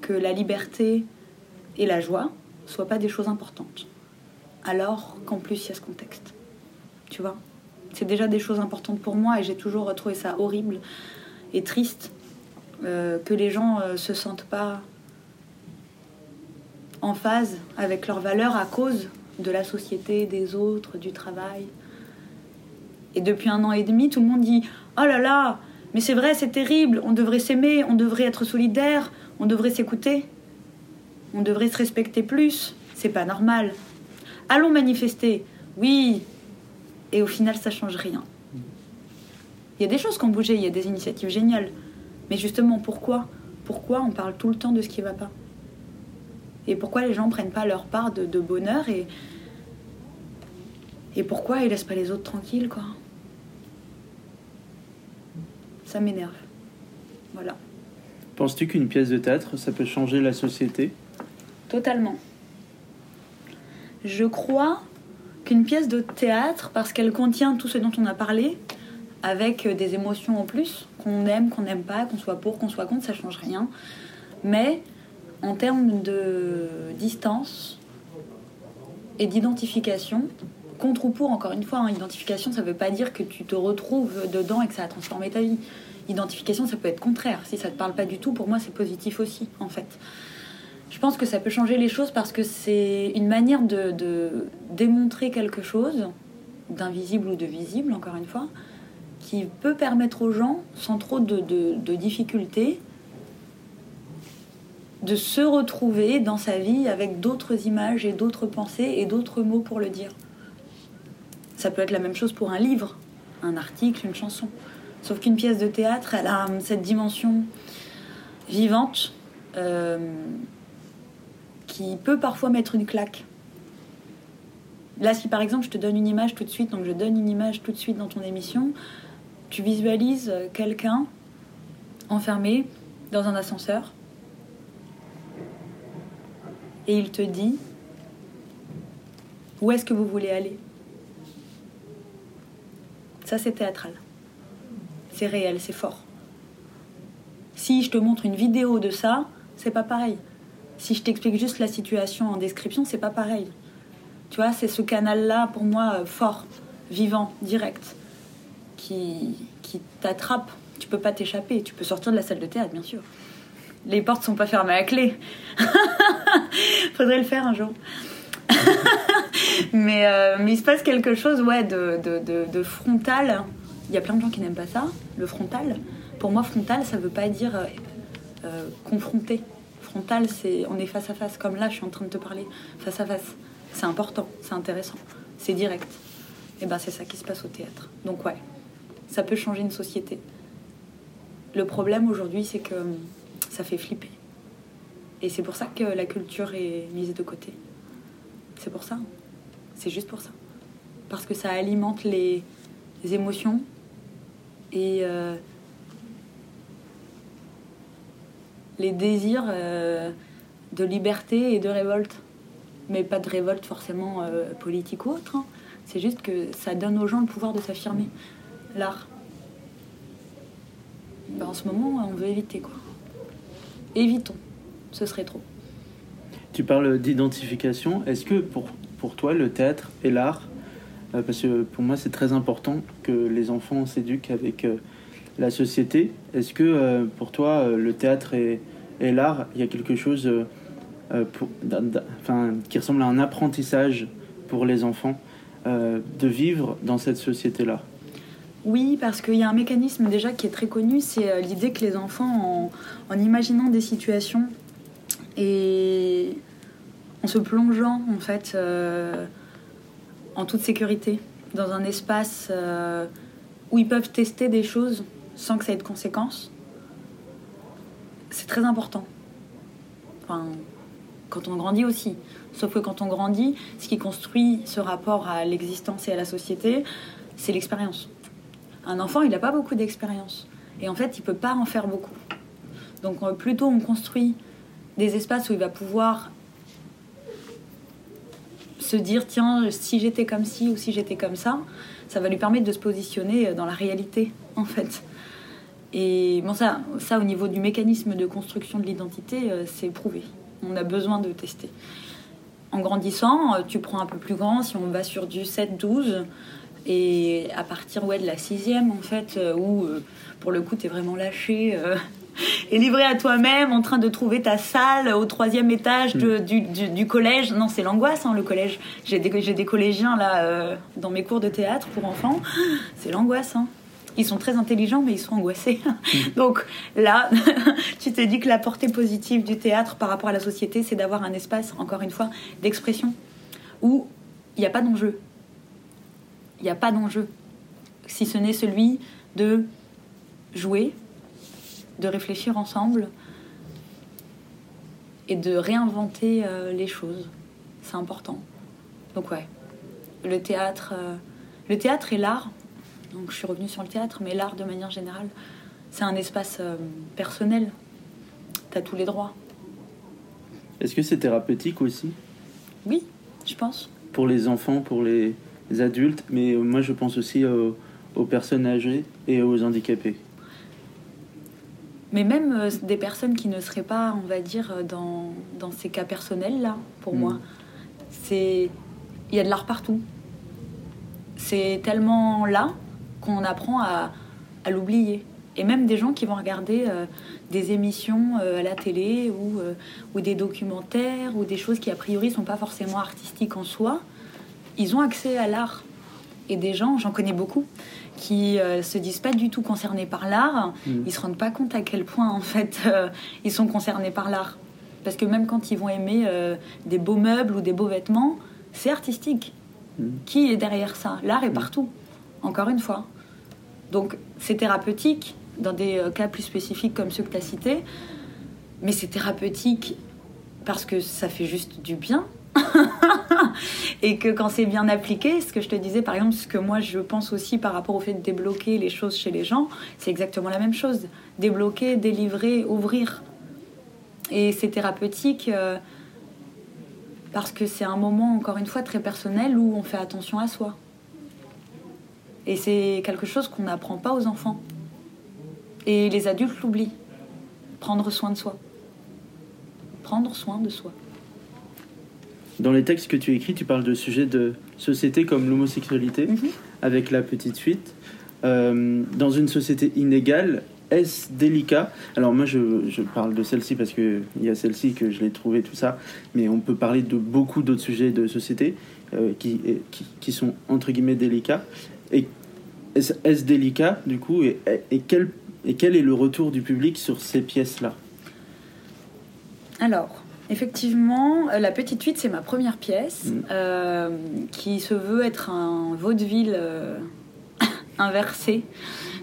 Que la liberté et la joie soient pas des choses importantes. Alors qu'en plus il y a ce contexte. Tu vois? C'est déjà des choses importantes pour moi et j'ai toujours trouvé ça horrible et triste euh, que les gens euh, se sentent pas en phase avec leurs valeurs à cause de la société, des autres, du travail. Et depuis un an et demi, tout le monde dit Oh là là, mais c'est vrai, c'est terrible, on devrait s'aimer, on devrait être solidaire, on devrait s'écouter, on devrait se respecter plus, c'est pas normal. Allons manifester, oui, et au final, ça change rien. Il y a des choses qui ont bougé, il y a des initiatives géniales. Mais justement, pourquoi? Pourquoi on parle tout le temps de ce qui va pas? Et pourquoi les gens prennent pas leur part de, de bonheur et, et pourquoi ils laissent pas les autres tranquilles, quoi Ça m'énerve. Voilà.
Penses-tu qu'une pièce de théâtre, ça peut changer la société?
Totalement. Je crois qu'une pièce de théâtre, parce qu'elle contient tout ce dont on a parlé, avec des émotions en plus, qu'on aime, qu'on n'aime pas, qu'on soit pour, qu'on soit contre, ça change rien. Mais en termes de distance et d'identification, contre ou pour, encore une fois, hein, identification, ça veut pas dire que tu te retrouves dedans et que ça a transformé ta vie. Identification, ça peut être contraire. Si ça te parle pas du tout, pour moi, c'est positif aussi, en fait. Je pense que ça peut changer les choses parce que c'est une manière de, démontrer quelque chose, d'invisible ou de visible, encore une fois, qui peut permettre aux gens, sans trop de difficultés, de se retrouver dans sa vie avec d'autres images et d'autres pensées et d'autres mots pour le dire. Ça peut être la même chose pour un livre, un article, une chanson. Sauf qu'une pièce de théâtre, elle a cette dimension vivante euh, qui peut parfois mettre une claque. Là, si par exemple je te donne une image tout de suite, donc je donne une image tout de suite dans ton émission, tu visualises quelqu'un enfermé dans un ascenseur et il te dit où est-ce que vous voulez aller? Ça, c'est théâtral. C'est réel, c'est fort. Si je te montre une vidéo de ça, c'est pas pareil. Si je t'explique juste la situation en description, c'est pas pareil. Tu vois, c'est ce canal-là pour moi euh, fort, vivant, direct, qui, qui t'attrape. Tu peux pas t'échapper. Tu peux sortir de la salle de théâtre, bien sûr. Les portes sont pas fermées à clé. (laughs) (laughs) Faudrait le faire un jour. (laughs) mais, euh, mais il se passe quelque chose ouais, de, de, de, frontal. Il y a plein de gens qui n'aiment pas ça, le frontal. Pour moi, frontal, ça veut pas dire euh, euh, confronter. Frontal, c'est on est face à face, comme là, je suis en train de te parler, face à face. c'est important, c'est intéressant, c'est direct. Et ben c'est ça qui se passe au théâtre. Donc ouais, ça peut changer une société. Le problème aujourd'hui, c'est que ça fait flipper. Et c'est pour ça que la culture est mise de côté. C'est pour ça. C'est juste pour ça. Parce que ça alimente les, émotions et euh, les désirs euh, de liberté et de révolte. Mais pas de révolte forcément euh, politique ou autre. hein. C'est juste que ça donne aux gens le pouvoir de s'affirmer. L'art. Ben, en ce moment, on veut éviter quoi. Évitons. Ce serait trop.
Tu parles d'identification. Est-ce que pour, pour toi, le théâtre et l'art, euh, parce que pour moi, c'est très important que les enfants s'éduquent avec euh, la société, est-ce que euh, pour toi, le théâtre et, et l'art, il y a quelque chose pour- enfin, qui ressemble à un apprentissage pour les enfants de vivre dans cette société-là?
Oui, parce qu'il y a un mécanisme déjà qui est très connu, c'est l'idée que les enfants, en, en imaginant des situations et en se plongeant en fait euh, en toute sécurité dans un espace euh, où ils peuvent tester des choses sans que ça ait de conséquences, c'est très important. Enfin, quand on grandit aussi. Sauf que quand on grandit, ce qui construit ce rapport à l'existence et à la société, c'est l'expérience. Un enfant, il n'a pas beaucoup d'expérience. Et en fait, il peut pas en faire beaucoup. Donc euh, plutôt on construit des espaces où il va pouvoir se dire, tiens, si j'étais comme ci ou si j'étais comme ça, ça va lui permettre de se positionner dans la réalité, en fait. Et bon, ça, au niveau du mécanisme de construction de l'identité, euh, c'est prouvé. On a besoin de tester. En grandissant, euh, tu prends un peu plus grand, si on va sur du 7-12, et à partir ouais, de la sixième, en fait, euh, où pour le coup, tu es vraiment lâché et livré à toi-même, en train de trouver ta salle au troisième étage de- du, du- du collège. Non, c'est l'angoisse, hein, le collège. J'ai des, j'ai des collégiens là euh, dans mes cours de théâtre pour enfants. (gasps) C'est l'angoisse. hein. Ils sont très intelligents, mais ils sont angoissés. (laughs) Donc là, (laughs) tu te dis que la portée positive du théâtre par rapport à la société, c'est d'avoir un espace, encore une fois, d'expression où il n'y a pas d'enjeu. Il n'y a pas d'enjeu. Si ce n'est celui de jouer, de réfléchir ensemble et de réinventer euh, les choses. C'est important. Donc ouais, le théâtre, euh, le théâtre et l'art. Donc je suis revenue sur le théâtre, mais l'art de manière générale, c'est un espace euh, personnel. T'as tous les droits.
Est-ce que c'est thérapeutique aussi?
Oui, je pense.
pour les enfants, pour les adultes, mais moi je pense aussi aux, aux personnes âgées et aux handicapés.
Mais même euh, des personnes qui ne seraient pas, on va dire, euh, dans, dans ces cas personnels-là, pour
Mm.
moi, c'est il y a de l'art partout. C'est tellement là qu'on apprend à, à l'oublier. Et même des gens qui vont regarder euh, des émissions euh, à la télé ou, ou des documentaires ou des choses qui a priori sont pas forcément artistiques en soi, ils ont accès à l'art. Et des gens, j'en connais beaucoup, qui euh, se disent pas du tout concernés par l'art,
Mhm.
ils se rendent pas compte à quel point en fait (laughs) euh, ils sont concernés par l'art. Parce que même quand ils vont aimer euh, des beaux meubles ou des beaux vêtements, c'est artistique.
Mhm.
Qui est derrière ça? L'art est partout, encore une fois. Donc c'est thérapeutique dans des cas plus spécifiques comme ceux que tu as cités, mais c'est thérapeutique parce que ça fait juste du bien. (laughs) et que quand c'est bien appliqué, ce que je te disais par exemple, ce que moi je pense aussi par rapport au fait de débloquer les choses chez les gens, c'est exactement la même chose. Débloquer, délivrer, ouvrir. Et c'est thérapeutique euh, parce que c'est un moment, encore une fois, très personnel où on fait attention à soi. Et c'est quelque chose qu'on n'apprend pas aux enfants. Et les adultes l'oublient. Prendre soin de soi. Prendre soin de soi.
Dans les textes que tu écris, tu parles de sujets de société comme l'homosexualité,
Mhm.
avec la petite fuite. Euh, dans une société inégale, est-ce délicat? Alors moi, je, je parle de celle-ci parce qu'il y a celle-ci que je l'ai trouvée, tout ça, mais on peut parler de beaucoup d'autres sujets de société euh, qui, et- qui, qui sont entre guillemets délicats. Et est-ce délicat, du coup, et, et, quel, et quel est le retour du public sur ces pièces-là?
Alors, Effectivement, euh, La Petite Fuite, c'est ma première pièce
Mm.
euh, qui se veut être un vaudeville euh, (laughs) inversé.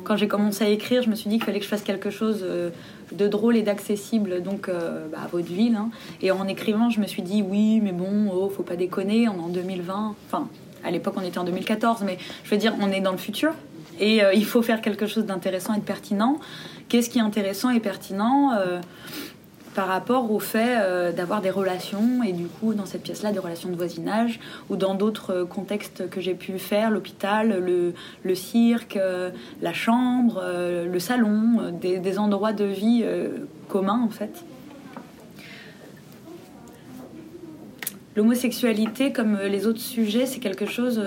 Quand j'ai commencé à écrire, je me suis dit qu'il fallait que je fasse quelque chose euh, de drôle et d'accessible, donc bah, vaudeville. hein. Et en écrivant, je me suis dit oui, mais bon, oh, faut pas déconner, on est en 2020. Enfin, à l'époque, on était en 2014, mais je veux dire, on est dans le futur. Et il faut faire quelque chose d'intéressant et de pertinent. Qu'est-ce qui est intéressant et pertinent par rapport au fait euh, d'avoir des relations et du coup dans cette pièce-là des relations de voisinage ou dans d'autres euh, contextes que j'ai pu faire, l'hôpital, le, cirque, euh, la chambre, le salon, des, des endroits de vie communs en fait. L'homosexualité comme les autres sujets c'est quelque chose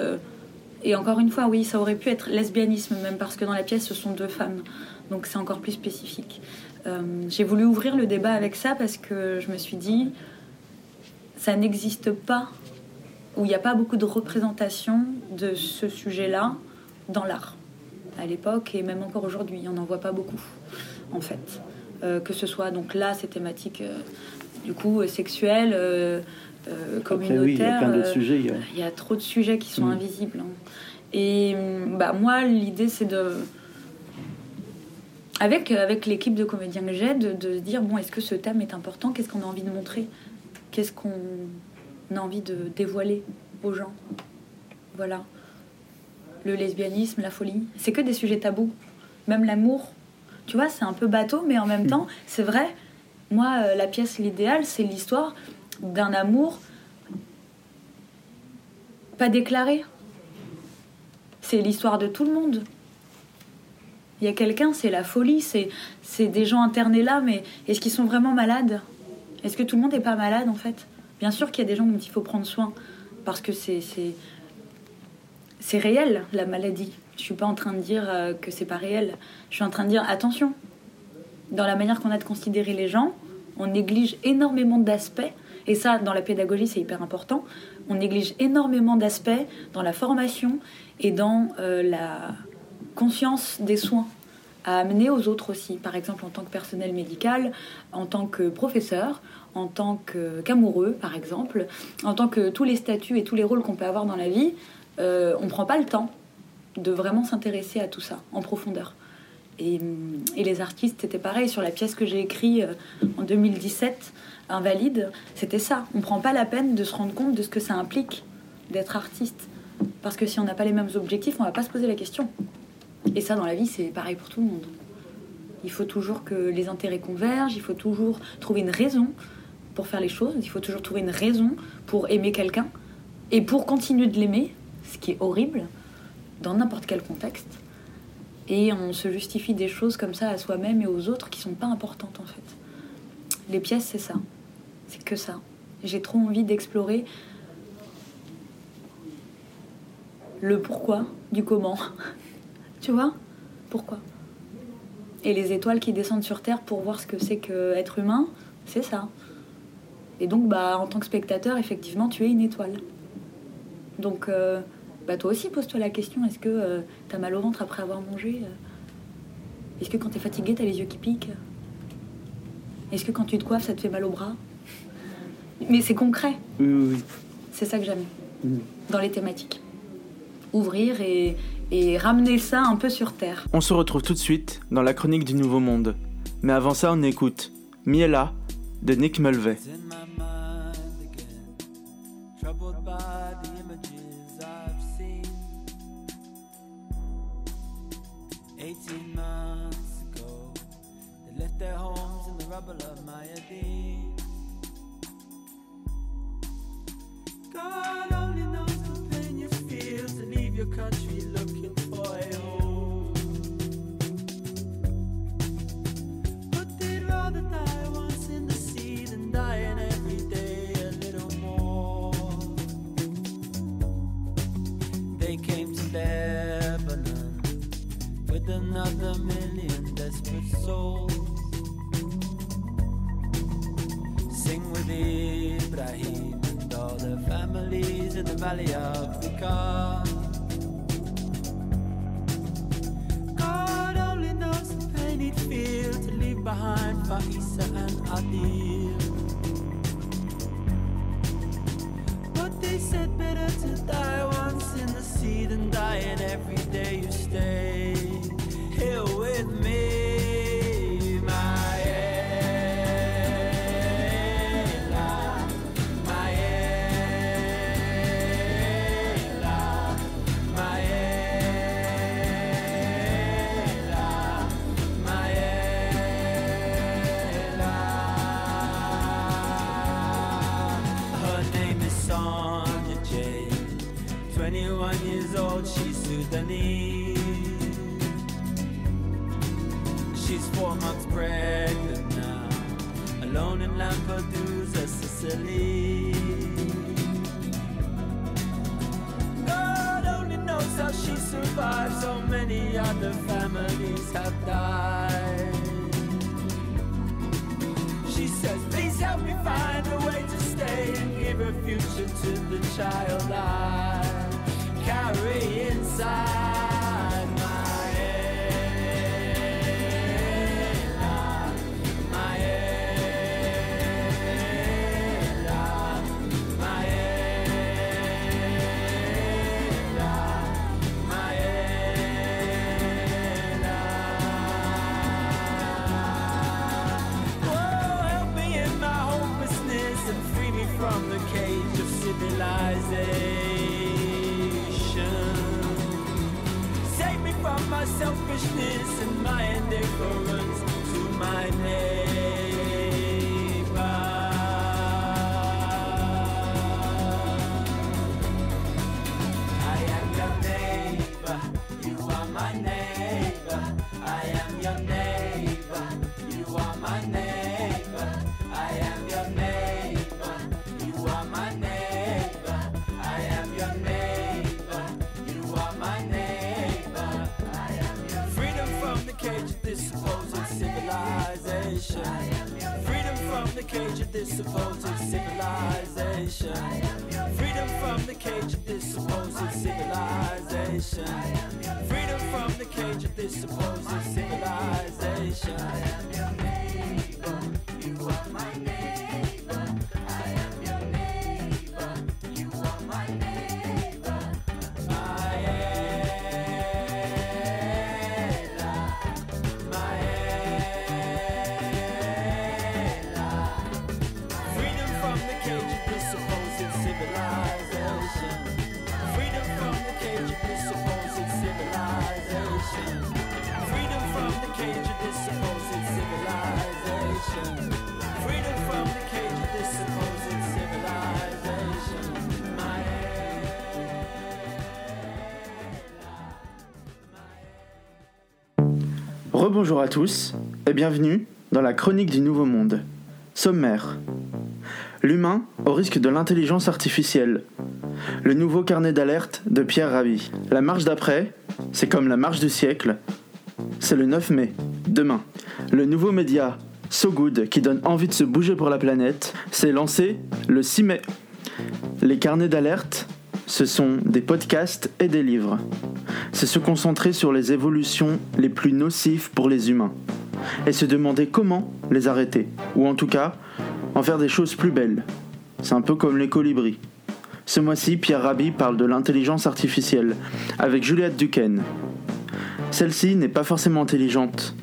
et encore une fois oui ça aurait pu être lesbianisme même parce que dans la pièce ce sont deux femmes donc c'est encore plus spécifique. Euh, j'ai voulu ouvrir le débat avec ça parce que je me suis dit, ça n'existe pas, ou il n'y a pas beaucoup de représentation de ce sujet-là dans l'art. À l'époque et même encore aujourd'hui, on n'en voit pas beaucoup, en fait. Euh, que ce soit donc là, ces thématiques, euh, du coup, sexuelles, euh,
Après, oui, il y a
communautaires.
plein d'autres sujets. il y a-
il y a trop de sujets qui sont
Mm.
invisibles. hein. Et bah, moi, l'idée, c'est de. Avec, avec l'équipe de comédiens que j'ai, de, de dire bon, est-ce que ce thème est important? Qu'est-ce qu'on a envie de montrer? Qu'est-ce qu'on a envie de dévoiler aux gens? Voilà. Le lesbianisme, la folie. C'est que des sujets tabous. Même l'amour. Tu vois, c'est un peu bateau, mais en même temps, c'est vrai. Moi, euh, la pièce, l'idéal, c'est l'histoire d'un amour pas déclaré. C'est l'histoire de tout le monde. Il y a quelqu'un, c'est la folie, c'est, des gens internés là, mais est-ce qu'ils sont vraiment malades? Est-ce que tout le monde n'est pas malade en fait? Bien sûr qu'il y a des gens dont il faut prendre soin, parce que c'est réel la maladie. Je suis pas en train de dire euh, que c'est pas réel. Je suis en train de dire attention. Dans la manière qu'on a de considérer les gens, on néglige énormément d'aspects, et ça, dans la pédagogie, c'est hyper important. On néglige énormément d'aspects dans la formation et dans euh, la conscience des soins à amener aux autres aussi. Par exemple, en tant que personnel médical, en tant que professeur, en tant qu'amoureux, par exemple, en tant que tous les statuts et tous les rôles qu'on peut avoir dans la vie, euh, on ne prend pas le temps de vraiment s'intéresser à tout ça en profondeur. Et, hum, et les artistes, c'était pareil. Sur la pièce que j'ai écrite euh, en 2017, Invalide, c'était ça. On ne prend pas la peine de se rendre compte de ce que ça implique d'être artiste. Parce que si on n'a pas les mêmes objectifs, on ne va pas se poser la question. Et ça, dans la vie, c'est pareil pour tout le monde. Il faut toujours que les intérêts convergent, il faut toujours trouver une raison pour faire les choses, il faut toujours trouver une raison pour aimer quelqu'un et pour continuer de l'aimer, ce qui est horrible, dans n'importe quel contexte. Et on se justifie des choses comme ça à soi-même et aux autres qui sont pas importantes en fait. Les pièces, c'est ça. C'est que ça. J'ai trop envie d'explorer le pourquoi du comment. Tu vois? Pourquoi? Et les étoiles qui descendent sur Terre pour voir ce que c'est que être humain, c'est ça. Et donc, bah, en tant que spectateur, effectivement, tu es une étoile. Donc, euh, bah, toi aussi, pose-toi la question est-ce que euh, t'as mal au ventre après avoir mangé Est-ce que quand t'es fatigué, t'as les yeux qui piquent? Est-ce que quand tu te coiffes, ça te fait mal au bras? Mais c'est concret.
Oui, oui, oui.
C'est ça que j'aime
Mm.
dans les thématiques. Ouvrir et, et ramener ça un peu sur Terre.
On se retrouve tout de suite dans la chronique du Nouveau Monde. Mais avant ça, on écoute Miela de Nick Mulvey.
in my mind again, troubled by the images I've seen. 18 months ago, they left their homes in the rubble of Mayadeen. God only knows the pain you feel to leave your country Italia. support.
Rebonjour à tous et bienvenue dans la chronique du Nouveau Monde. Sommaire. L'humain au risque de l'intelligence artificielle. Le nouveau carnet d'alerte de Pierre Rabhi. La marche d'après, c'est comme la marche du siècle. C'est le 9 mai, demain. Le nouveau média So Good qui donne envie de se bouger pour la planète s'est lancé le 6 mai. Les carnets d'alerte, ce sont des podcasts et des livres. C'est se concentrer sur les évolutions les plus nocives pour les humains et se demander comment les arrêter, ou en tout cas en faire des choses plus belles. C'est un peu comme les colibris. Ce mois-ci, Pierre Rabhi parle de l'intelligence artificielle avec Juliette Duquesne. Celle-ci n'est pas forcément intelligente.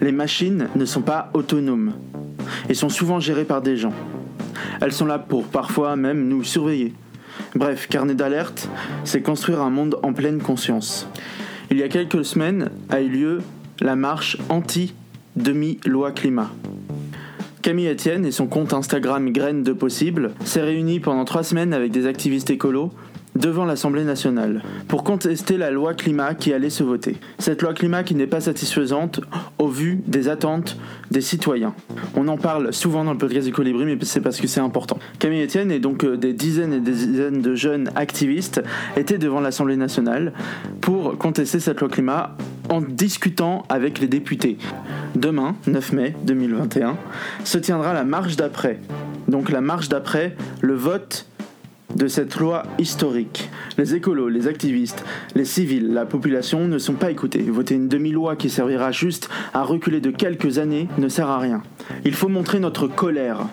Les machines ne sont pas autonomes et sont souvent gérées par des gens. Elles sont là pour parfois même nous surveiller. Bref, carnet d'alerte, c'est construire un monde en pleine conscience. Il y a quelques semaines a eu lieu la marche anti-demi-loi climat. Camille Etienne et son compte Instagram Graines de Possible s'est réuni pendant trois semaines avec des activistes écolos devant l'Assemblée nationale pour contester la loi climat qui allait se voter. Cette loi climat qui n'est pas satisfaisante au vu des attentes des citoyens. On en parle souvent dans le podcast du mais c'est parce que c'est important. Camille Etienne et donc euh, des dizaines et des dizaines de jeunes activistes étaient devant l'Assemblée nationale pour contester cette loi climat en discutant avec les députés. Demain, 9 mai 2021, se tiendra la marche d'après. Donc la marche d'après, le vote de cette loi historique. Les écolos, les activistes, les civils, la population ne sont pas écoutés. Voter une demi-loi qui servira juste à reculer de quelques années ne sert à rien. Il faut montrer notre colère.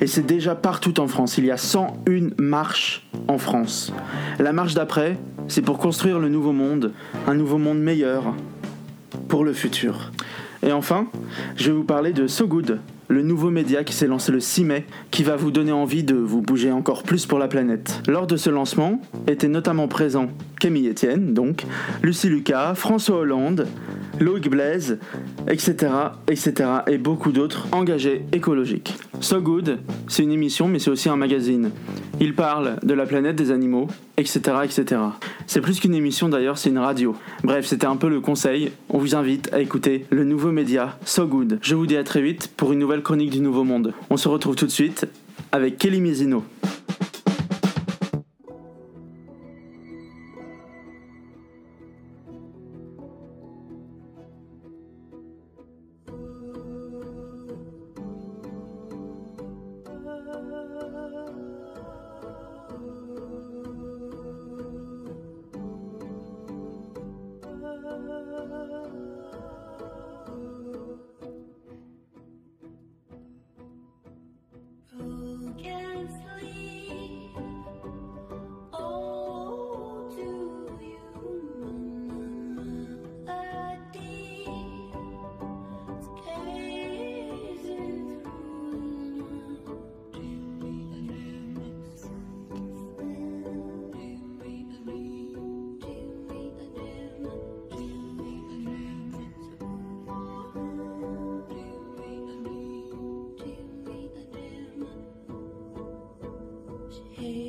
Et c'est déjà partout en France. Il y a 101 marches en France. La marche d'après, c'est pour construire le nouveau monde, un nouveau monde meilleur pour le futur. Et enfin, je vais vous parler de So Good, le nouveau média qui s'est lancé le 6 mai, qui va vous donner envie de vous bouger encore plus pour la planète. Lors de ce lancement étaient notamment présents Camille Etienne, donc, Lucie Lucas, François Hollande, Loïc Blaise, etc., etc., et beaucoup d'autres engagés écologiques. So Good, c'est une émission, mais c'est aussi un magazine. Il parle de la planète des animaux, etc., etc. C'est plus qu'une émission d'ailleurs, c'est une radio. Bref, c'était un peu le conseil. On vous invite à écouter le nouveau média So Good. Je vous dis à très vite pour une nouvelle chronique du Nouveau Monde. On se retrouve tout de suite avec Kelly Mizino.
change.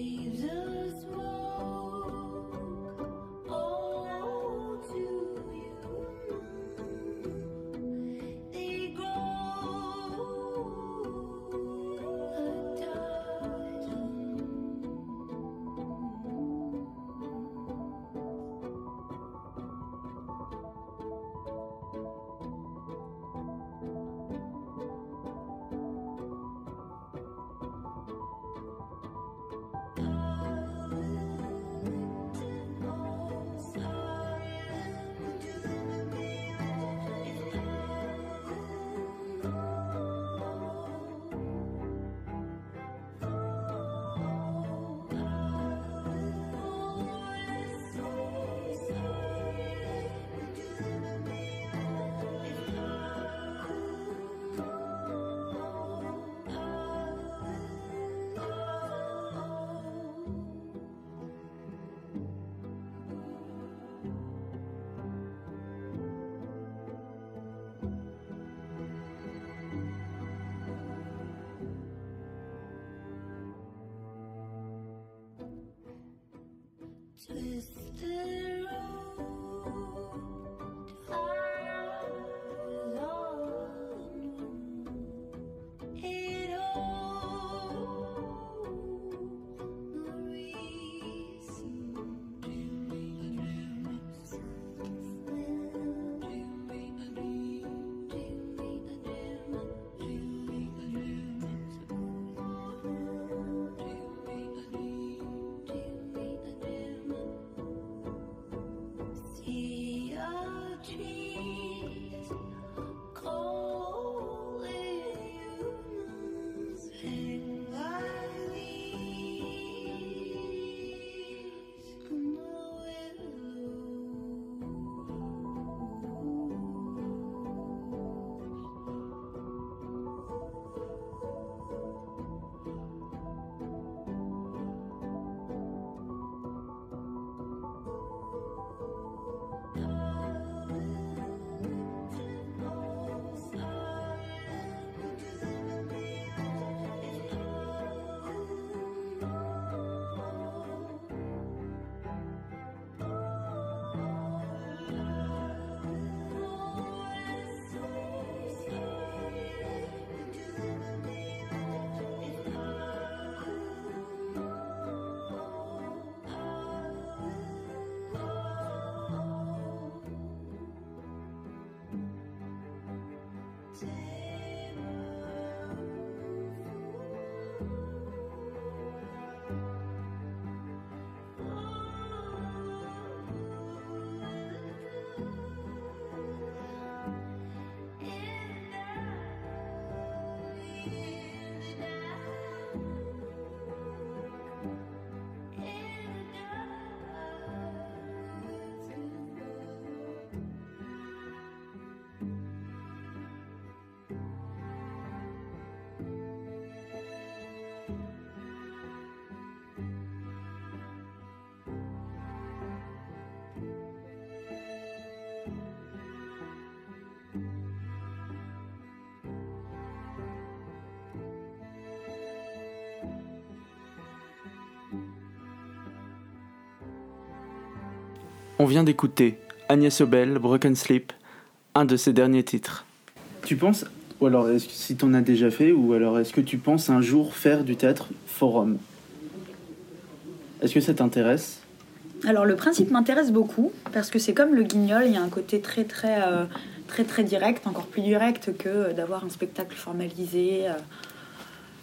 Twisted On
vient d'écouter Agnès Obel, Broken Sleep, un de ses derniers titres. Tu penses, ou alors est-ce que- si tu en as déjà fait, ou alors est-ce que tu penses un jour faire du théâtre forum? Est-ce que ça t'intéresse?
Alors le principe m'intéresse beaucoup parce que c'est comme le guignol, il y a un côté très très euh, très très direct, encore plus direct que d'avoir un spectacle formalisé euh,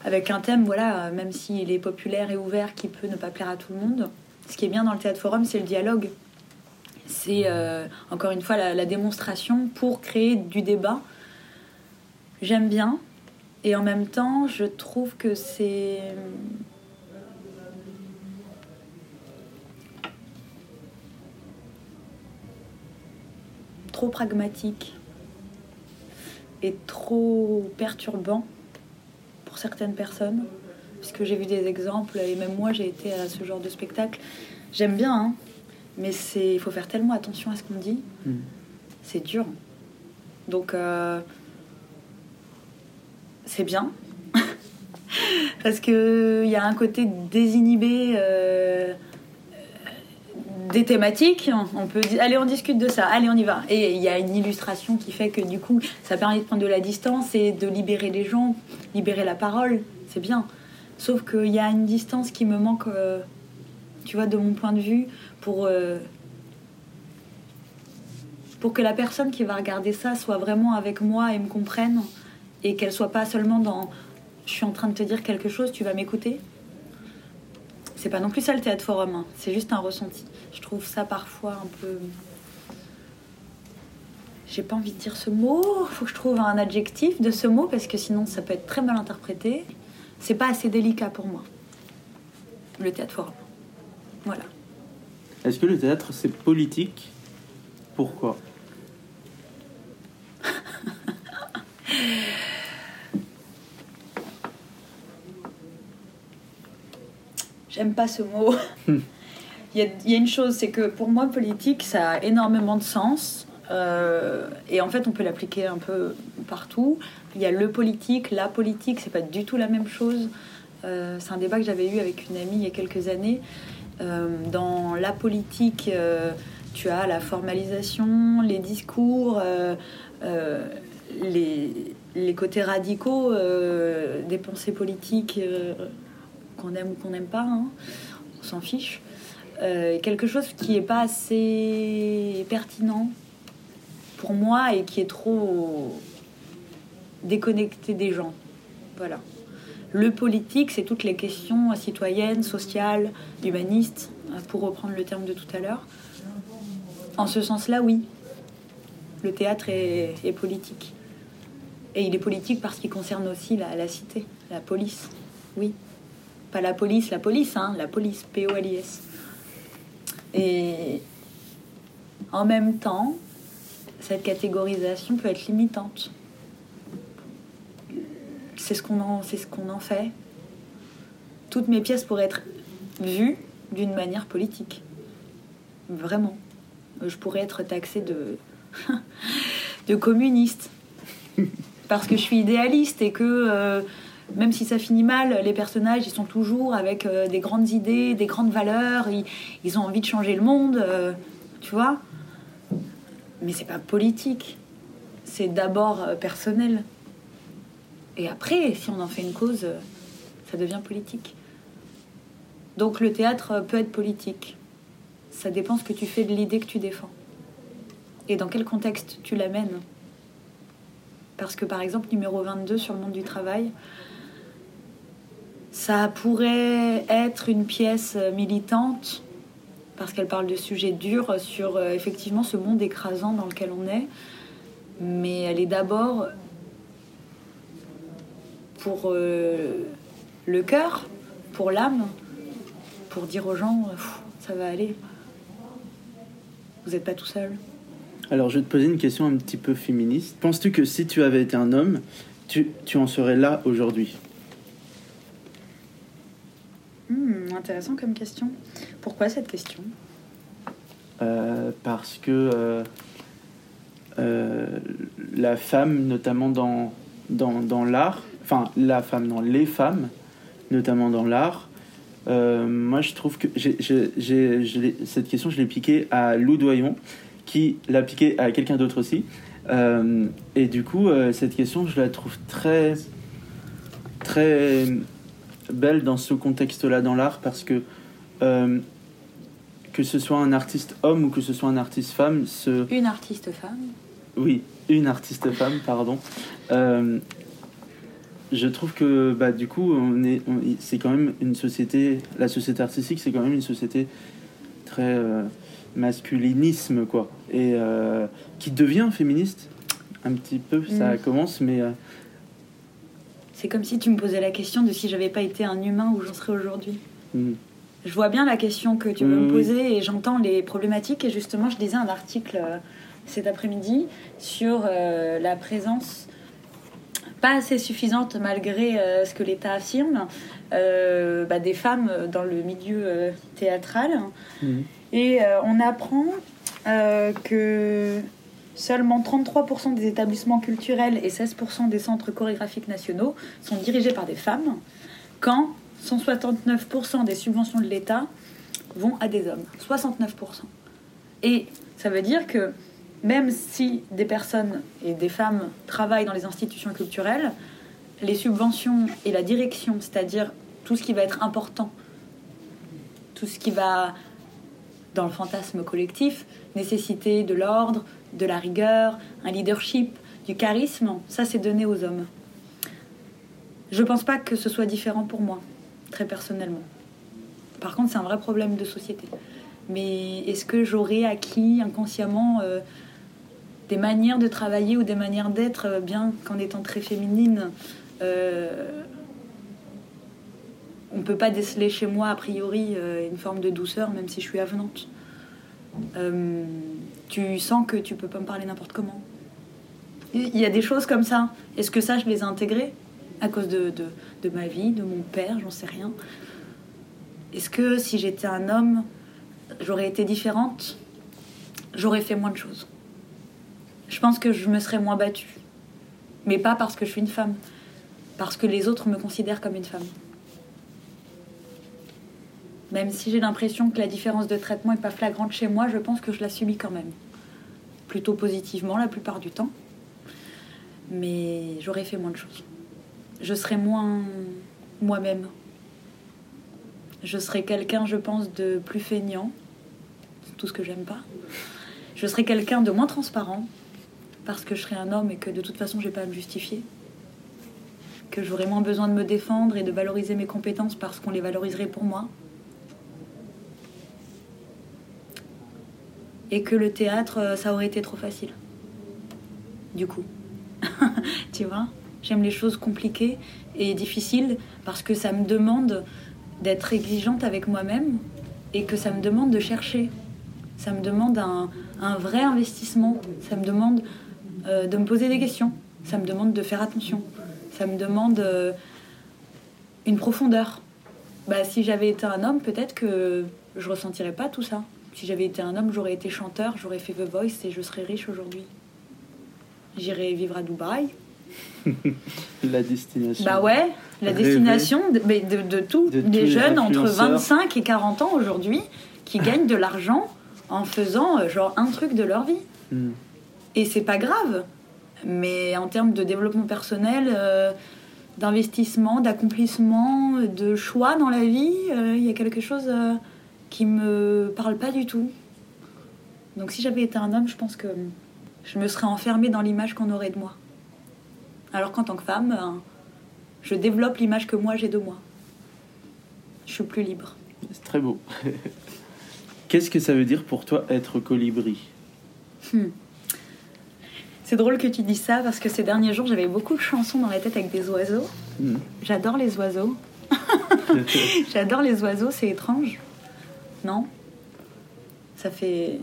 avec un thème, voilà, même s'il est populaire et ouvert, qui peut ne pas plaire à tout le monde. Ce qui est bien dans le théâtre forum, c'est le dialogue. C'est euh, encore une fois la, la démonstration pour créer du débat. J'aime bien et en même temps, je trouve que c'est trop pragmatique et trop perturbant pour certaines personnes. Puisque j'ai vu des exemples, et même moi j'ai été à ce genre de spectacle. J'aime bien, hein, mais c'est il faut faire tellement attention à ce qu'on dit.
Mm.
C'est dur. Donc, euh, c'est bien. (laughs) Parce qu'il y a un côté désinhibé euh, des thématiques. On peut dire, allez, on discute de ça, allez, on y va. Et il y a une illustration qui fait que du coup, ça permet de prendre de la distance et de libérer les gens, libérer la parole. C'est bien. Sauf qu'il y a une distance qui me manque, euh, tu vois, de mon point de vue, pour, euh, pour que la personne qui va regarder ça soit vraiment avec moi et me comprenne. Et qu'elle soit pas seulement dans je suis en train de te dire quelque chose, tu vas m'écouter. C'est pas non plus ça le théâtre forum, hein. c'est juste un ressenti. Je trouve ça parfois un peu. J'ai pas envie de dire ce mot, faut que je trouve un adjectif de ce mot parce que sinon ça peut être très mal interprété. C'est pas assez délicat pour moi, le théâtre forum. Voilà.
Est-ce que le théâtre c'est politique? Pourquoi?
J'aime pas ce mot. Il y, a, une chose, c'est que pour moi, politique, ça a énormément de sens. Euh, et en fait, on peut l'appliquer un peu partout. Il y a le politique, la politique, c'est pas du tout la même chose. Euh, c'est un débat que j'avais eu avec une amie il y a quelques années. Euh, dans la politique, euh, tu as la formalisation, les discours, euh, les, les côtés radicaux des pensées politiques qu'on aime ou qu'on n'aime pas, hein. on s'en fiche. Quelque chose qui n'est pas assez pertinent pour moi et qui est trop déconnecté des gens. Voilà. Le politique, c'est toutes les questions citoyennes, sociales, humanistes, euh, pour reprendre le terme de tout à l'heure. En ce sens-là, oui. Le théâtre est, politique. Et il est politique parce qu'il concerne aussi la, la cité, la police. Oui. Pas la police, la police, hein, la police, P-O-L-I-S. Et en même temps, cette catégorisation peut être limitante. C'est ce qu'on en, c'est ce qu'on en fait. Toutes mes pièces pourraient être vues d'une manière politique. Vraiment. Je pourrais être taxée de, (laughs) de communiste. (laughs) Parce que je suis idéaliste et que euh, même si ça finit mal, les personnages ils sont toujours avec euh, des grandes idées, des grandes valeurs, ils, ils ont envie de changer le monde, euh, tu vois. Mais c'est pas politique. C'est d'abord personnel. Et après, si on en fait une cause, euh, ça devient politique. Donc le théâtre euh, peut être politique. Ça dépend ce que tu fais de l'idée que tu défends. Et dans quel contexte tu l'amènes. Parce que par exemple, numéro 22 sur le monde du travail, ça pourrait être une pièce euh, militante parce qu'elle parle de sujets durs sur effectivement ce monde écrasant dans lequel on est. Mais elle est d'abord pour euh, le cœur, pour l'âme, pour dire aux gens, euh, ça va aller. Vous n'êtes pas tout seul.
Alors je vais te poser une question un petit peu féministe. Penses-tu que si tu avais été un homme, tu, tu en serais là aujourd'hui?
Hmm, intéressant comme question. Pourquoi cette question?
Euh, Parce que euh, euh, la femme, notamment dans, dans, dans l'art, enfin la femme, non, les femmes, notamment dans l'art, Euh, moi, je trouve que cette question, je l'ai piquée à Lou Doyon, qui l'a piquée à quelqu'un d'autre aussi. Euh, et du coup, euh, cette question, je la trouve très, très belle dans ce contexte-là dans l'art, parce que que ce soit un artiste homme ou que ce soit un artiste femme, ce,
Une artiste femme.
oui, une artiste femme, pardon. Je trouve que bah, du coup, on est, c'est quand même une société, la société artistique, c'est quand même une société très euh, masculinisme, quoi, et euh, qui devient féministe un petit peu. Ça
Mm.
commence, mais euh,
C'est comme si tu me posais la question de si j'avais pas été un humain où j'en serais aujourd'hui.
mm,
Je vois bien la question que tu veux me poser et j'entends les problématiques. Et justement, je lisais un article euh, cet après-midi sur la présence pas assez suffisante malgré euh, ce que l'État affirme euh, bah, des femmes dans le milieu euh, théâtral.
mm,
Et on apprend que seulement 33% des établissements culturels et 16% des centres chorégraphiques nationaux sont dirigés par des femmes, quand 169% des subventions de l'État vont à des hommes. 69%. Et ça veut dire que même si des personnes et des femmes travaillent dans les institutions culturelles, les subventions et la direction, c'est-à-dire tout ce qui va être important, tout ce qui va dans le fantasme collectif, nécessiter de l'ordre, de la rigueur, un leadership, du charisme, ça c'est donné aux hommes. Je pense pas que ce soit différent pour moi, très personnellement. Par contre, c'est un vrai problème de société. Mais est-ce que j'aurais acquis inconsciemment euh, des manières de travailler ou des manières d'être, euh, bien qu'en étant très féminine euh, on peut pas déceler chez moi a priori euh, une forme de douceur, même si je suis avenante. Tu sens que tu peux pas me parler n'importe comment. Il y a des choses comme ça. Est-ce que ça, je les ai intégrées à cause de ma vie, de mon père, j'en sais rien. Est-ce que si j'étais un homme, j'aurais été différente? J'aurais fait moins de choses. Je pense que je me serais moins battue. Mais pas parce que je suis une femme, parce que les autres me considèrent comme une femme. Même si j'ai l'impression que la différence de traitement est pas flagrante chez moi, je pense que je la subis quand même. Plutôt positivement la plupart du temps. Mais j'aurais fait moins de choses. Je serais moins moi-même. Je serais quelqu'un, je pense, de plus feignant. C'est tout ce que j'aime pas. Je serais quelqu'un de moins transparent. Parce que je serais un homme et que de toute façon, j'ai pas à me justifier. Que j'aurais moins besoin de me défendre et de valoriser mes compétences parce qu'on les valoriserait pour moi. et que le théâtre, euh, ça aurait été trop facile. Du coup. (laughs) tu vois J'aime les choses compliquées et difficiles parce que ça me demande d'être exigeante avec moi-même et que ça me demande de chercher. Ça me demande un, un vrai investissement. Ça me demande euh, de me poser des questions. Ça me demande de faire attention. Ça me demande euh, une profondeur. Bah, si j'avais été un homme, peut-être que je ressentirais pas tout ça. Si j'avais été un homme, j'aurais été chanteur, j'aurais fait The Voice et je serais riche aujourd'hui. J'irais vivre à Dubaï. (laughs)
la destination.
Bah ouais, la
Rêver.
destination de, mais de, de tous
De tous
les
les
jeunes entre
influenceurs.
25 et 40 ans aujourd'hui qui gagnent de l'argent en faisant euh, genre un truc de leur vie.
Mm.
Et c'est pas grave. Mais en termes de développement personnel, euh, d'investissement, d'accomplissement, de choix dans la vie, euh, il y a quelque chose euh, qui me parle pas du tout. Donc si j'avais été un homme, je pense que je me serais enfermée dans l'image qu'on aurait de moi. Alors qu'en tant que femme, euh, je développe l'image que moi j'ai de moi. Je suis plus libre.
C'est très beau. (laughs) Qu'est-ce que ça veut dire pour toi être colibri?
C'est drôle que tu dises ça parce que ces derniers jours, j'avais beaucoup de chansons dans la tête avec des oiseaux.
Mm.
J'adore les oiseaux. (laughs) J'adore les oiseaux, c'est étrange. Non? Ça fait.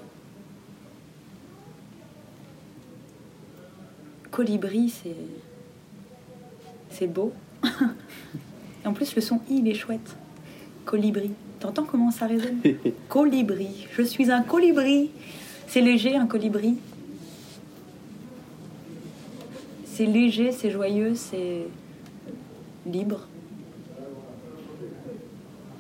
Colibri, c'est. C'est beau. (laughs) Et en plus, le son I, il est chouette. Colibri. T'entends comment ça résonne? (laughs) Colibri. Je suis un colibri. C'est léger, un colibri. C'est léger, c'est joyeux, c'est libre.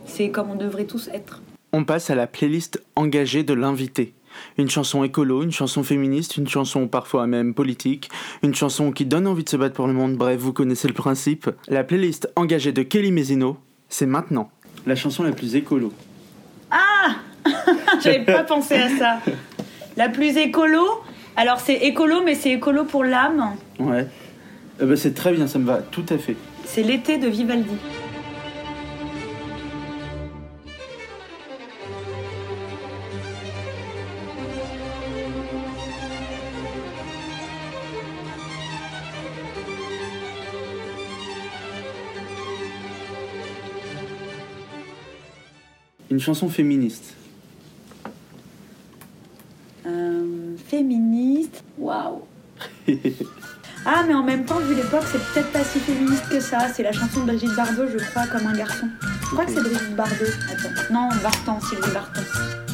c'est comme on devrait tous être.
On passe à la playlist engagée de l'invité. Une chanson écolo, une chanson féministe, une chanson parfois même politique, une chanson qui donne envie de se battre pour le monde, bref, vous connaissez le principe. La playlist engagée de Kelly Mesino, c'est maintenant. La chanson la plus écolo.
Ah (laughs) J'avais pas pensé à ça. La plus écolo, alors c'est écolo, mais c'est écolo pour l'âme.
Ouais. Eh ben, c'est très bien, ça me va tout à fait.
C'est l'été de Vivaldi.
Une chanson féministe.
Féministe. Waouh (laughs) Ah, mais en même temps, vu l'époque, c'est peut-être pas si féministe que ça. C'est la chanson de Brigitte Bardot, je crois, comme un garçon. Je crois que c'est Brigitte Bardot. Attends. Non, Barton, Sylvie Barton.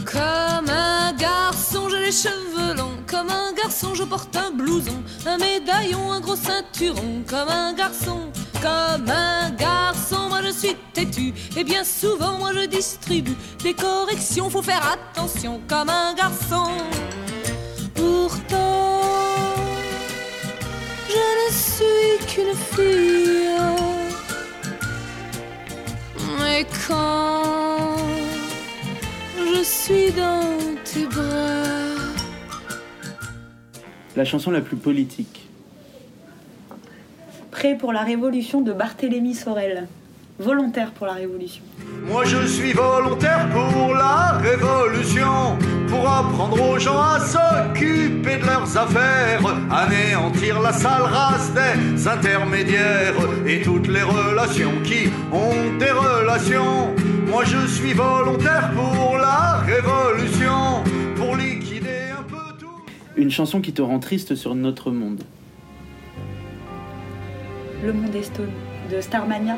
Comme un garçon, j'ai les cheveux longs. Comme un garçon, je porte un blouson, un médaillon, un gros ceinturon. Comme un garçon, comme un garçon, moi je suis têtu. Et bien souvent, moi je distribue des corrections. Faut faire attention, comme un garçon. Pourtant, je ne suis qu'une fille. Mais quand je suis dans tes bras.
La chanson la plus politique.
Prêt pour la révolution de Barthélemy Sorel. Volontaire pour la révolution.
Moi je suis volontaire pour la révolution, pour apprendre aux gens à s'occuper de leurs affaires, anéantir la sale race des intermédiaires et toutes les relations qui ont des relations. Moi je suis volontaire pour la révolution, pour liquider un peu tout.
Une chanson qui te rend triste sur notre monde.
Le monde est stone de Starmania.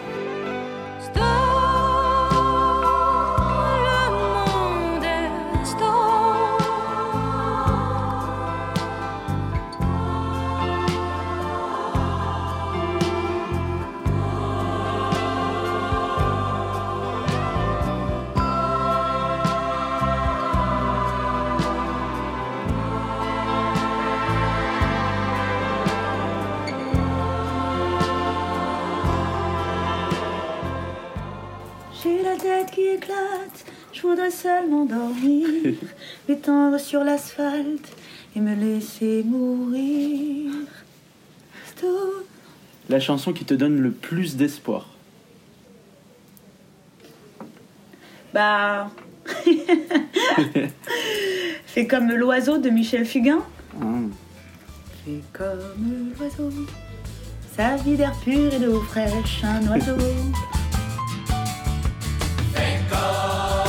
Voudrais seulement dormir, (laughs) m'étendre sur l'asphalte et me laisser mourir.
La chanson qui te donne le plus d'espoir.
Bah. (laughs) Fais comme l'oiseau de Michel Fugain. Fais comme l'oiseau, sa vie d'air pur et d'eau fraîche, un oiseau.
je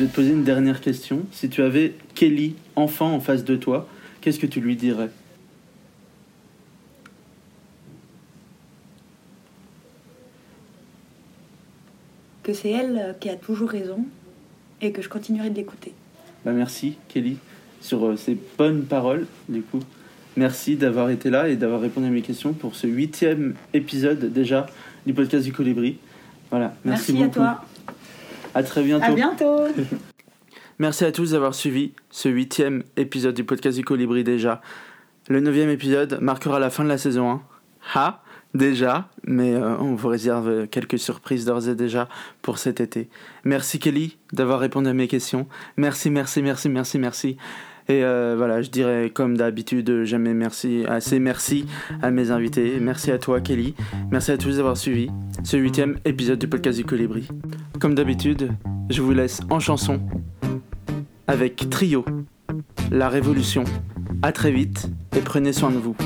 Je
vais te poser une dernière question. Si tu avais Kelly, enfant, en face de toi, qu'est-ce que tu lui dirais?
Que c'est elle qui a toujours raison et que je continuerai de l'écouter.
Bah merci Kelly sur euh, ces bonnes paroles du coup. Merci d'avoir été là et d'avoir répondu à mes questions pour ce huitième épisode déjà du podcast du Colibri. Voilà, merci,
Merci, à
beaucoup.
toi.
À très bientôt.
À bientôt. (laughs)
Merci à tous d'avoir suivi ce huitième épisode du podcast du Colibri déjà. Le neuvième épisode marquera la fin de la saison 1. Ha déjà, mais euh, on vous réserve quelques surprises d'ores et déjà pour cet été. Merci Kelly d'avoir répondu à mes questions. Merci, merci, merci, merci, merci. Et euh, voilà, je dirais comme d'habitude, jamais merci, assez merci à mes invités. Merci à toi Kelly. Merci à tous d'avoir suivi ce huitième épisode du podcast du Colibri. Comme d'habitude, je vous laisse en chanson avec Trio, La Révolution. À très vite et prenez soin de vous.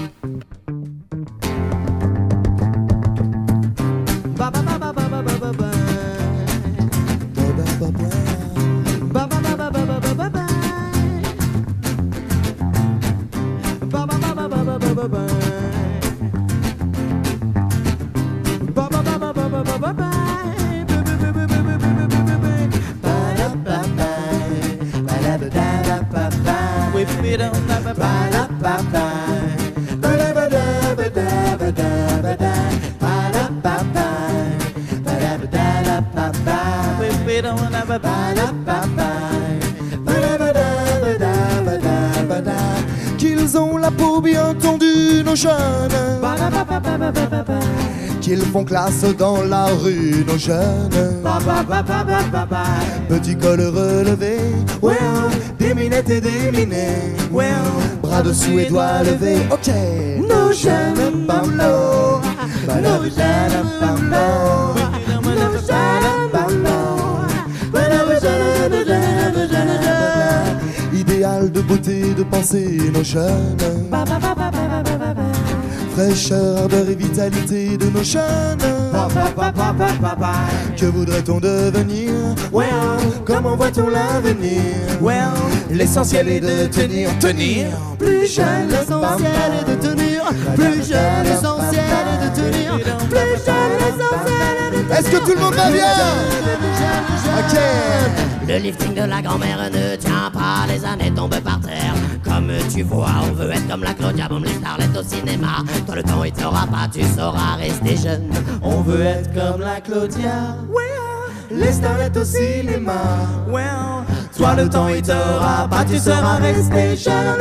Qu'ils ont la peau bien tendue, nos jeunes. Qu'ils font classe dans la rue, nos jeunes. Petit col relevé, ouais, bras dessous et doigts levés, ok. Jeunes, jeunes. Idéal de beauté, de pensée, nos jeunes. Fraîcheur, ardeur et vitalité de nos jeunes. Que voudrait-on devenir? Well, Comment voit-on l'avenir? Well, L'essentiel est de tenir, tenir. Plus jeune, l'essentiel est de tenir. Plus jeune, l'essentiel est de tenir. Plus jeune, l'essentiel est de tenir. Est-ce que tout le monde va bien? Ok.
Le lifting de la grand-mère ne tient pas, les années tombent par terre. Comme tu vois, on veut être comme la Claudia, comme les starlettes au cinéma. Toi, le temps, il t'aura pas, tu sauras rester jeune.
On veut être comme la Claudia. Les starlettes au cinéma. Toi, le temps, il t'aura pas, tu seras resté jeune.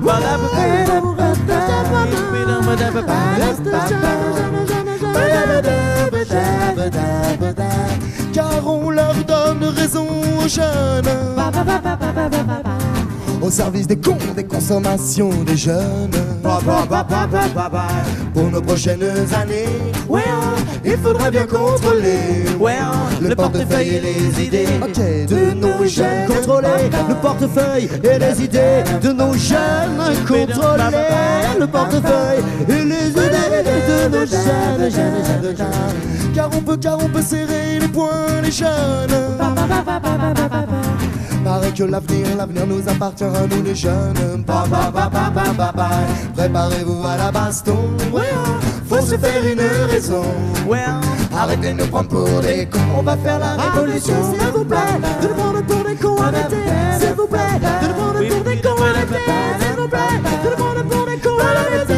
Voilà car on leur donne raison aux jeunes. Au service des cons, des consommations des jeunes. Pour nos prochaines années, il faudra bien contrôler le portefeuille et les idées de nos jeunes. Contrôler le portefeuille et les idées de nos jeunes. Contrôler le portefeuille et les idées de nos jeunes, jeunes, jeunes, jeunes. Car on peut, car on peut serrer les poings les jeunes. Paraît que l'avenir, l'avenir nous appartient à nous les jeunes. Ba. Préparez-vous à la baston. Faut se faire une raison. Arrêtez de nous prendre pour des cons. On va faire la révolution, s'il vous plaît. De nous prendre pour des cons, arrêtez. S'il vous plaît. De nous prendre pour des cons, arrêtez. S'il vous plaît. De nous prendre pour des cons, arrêtez.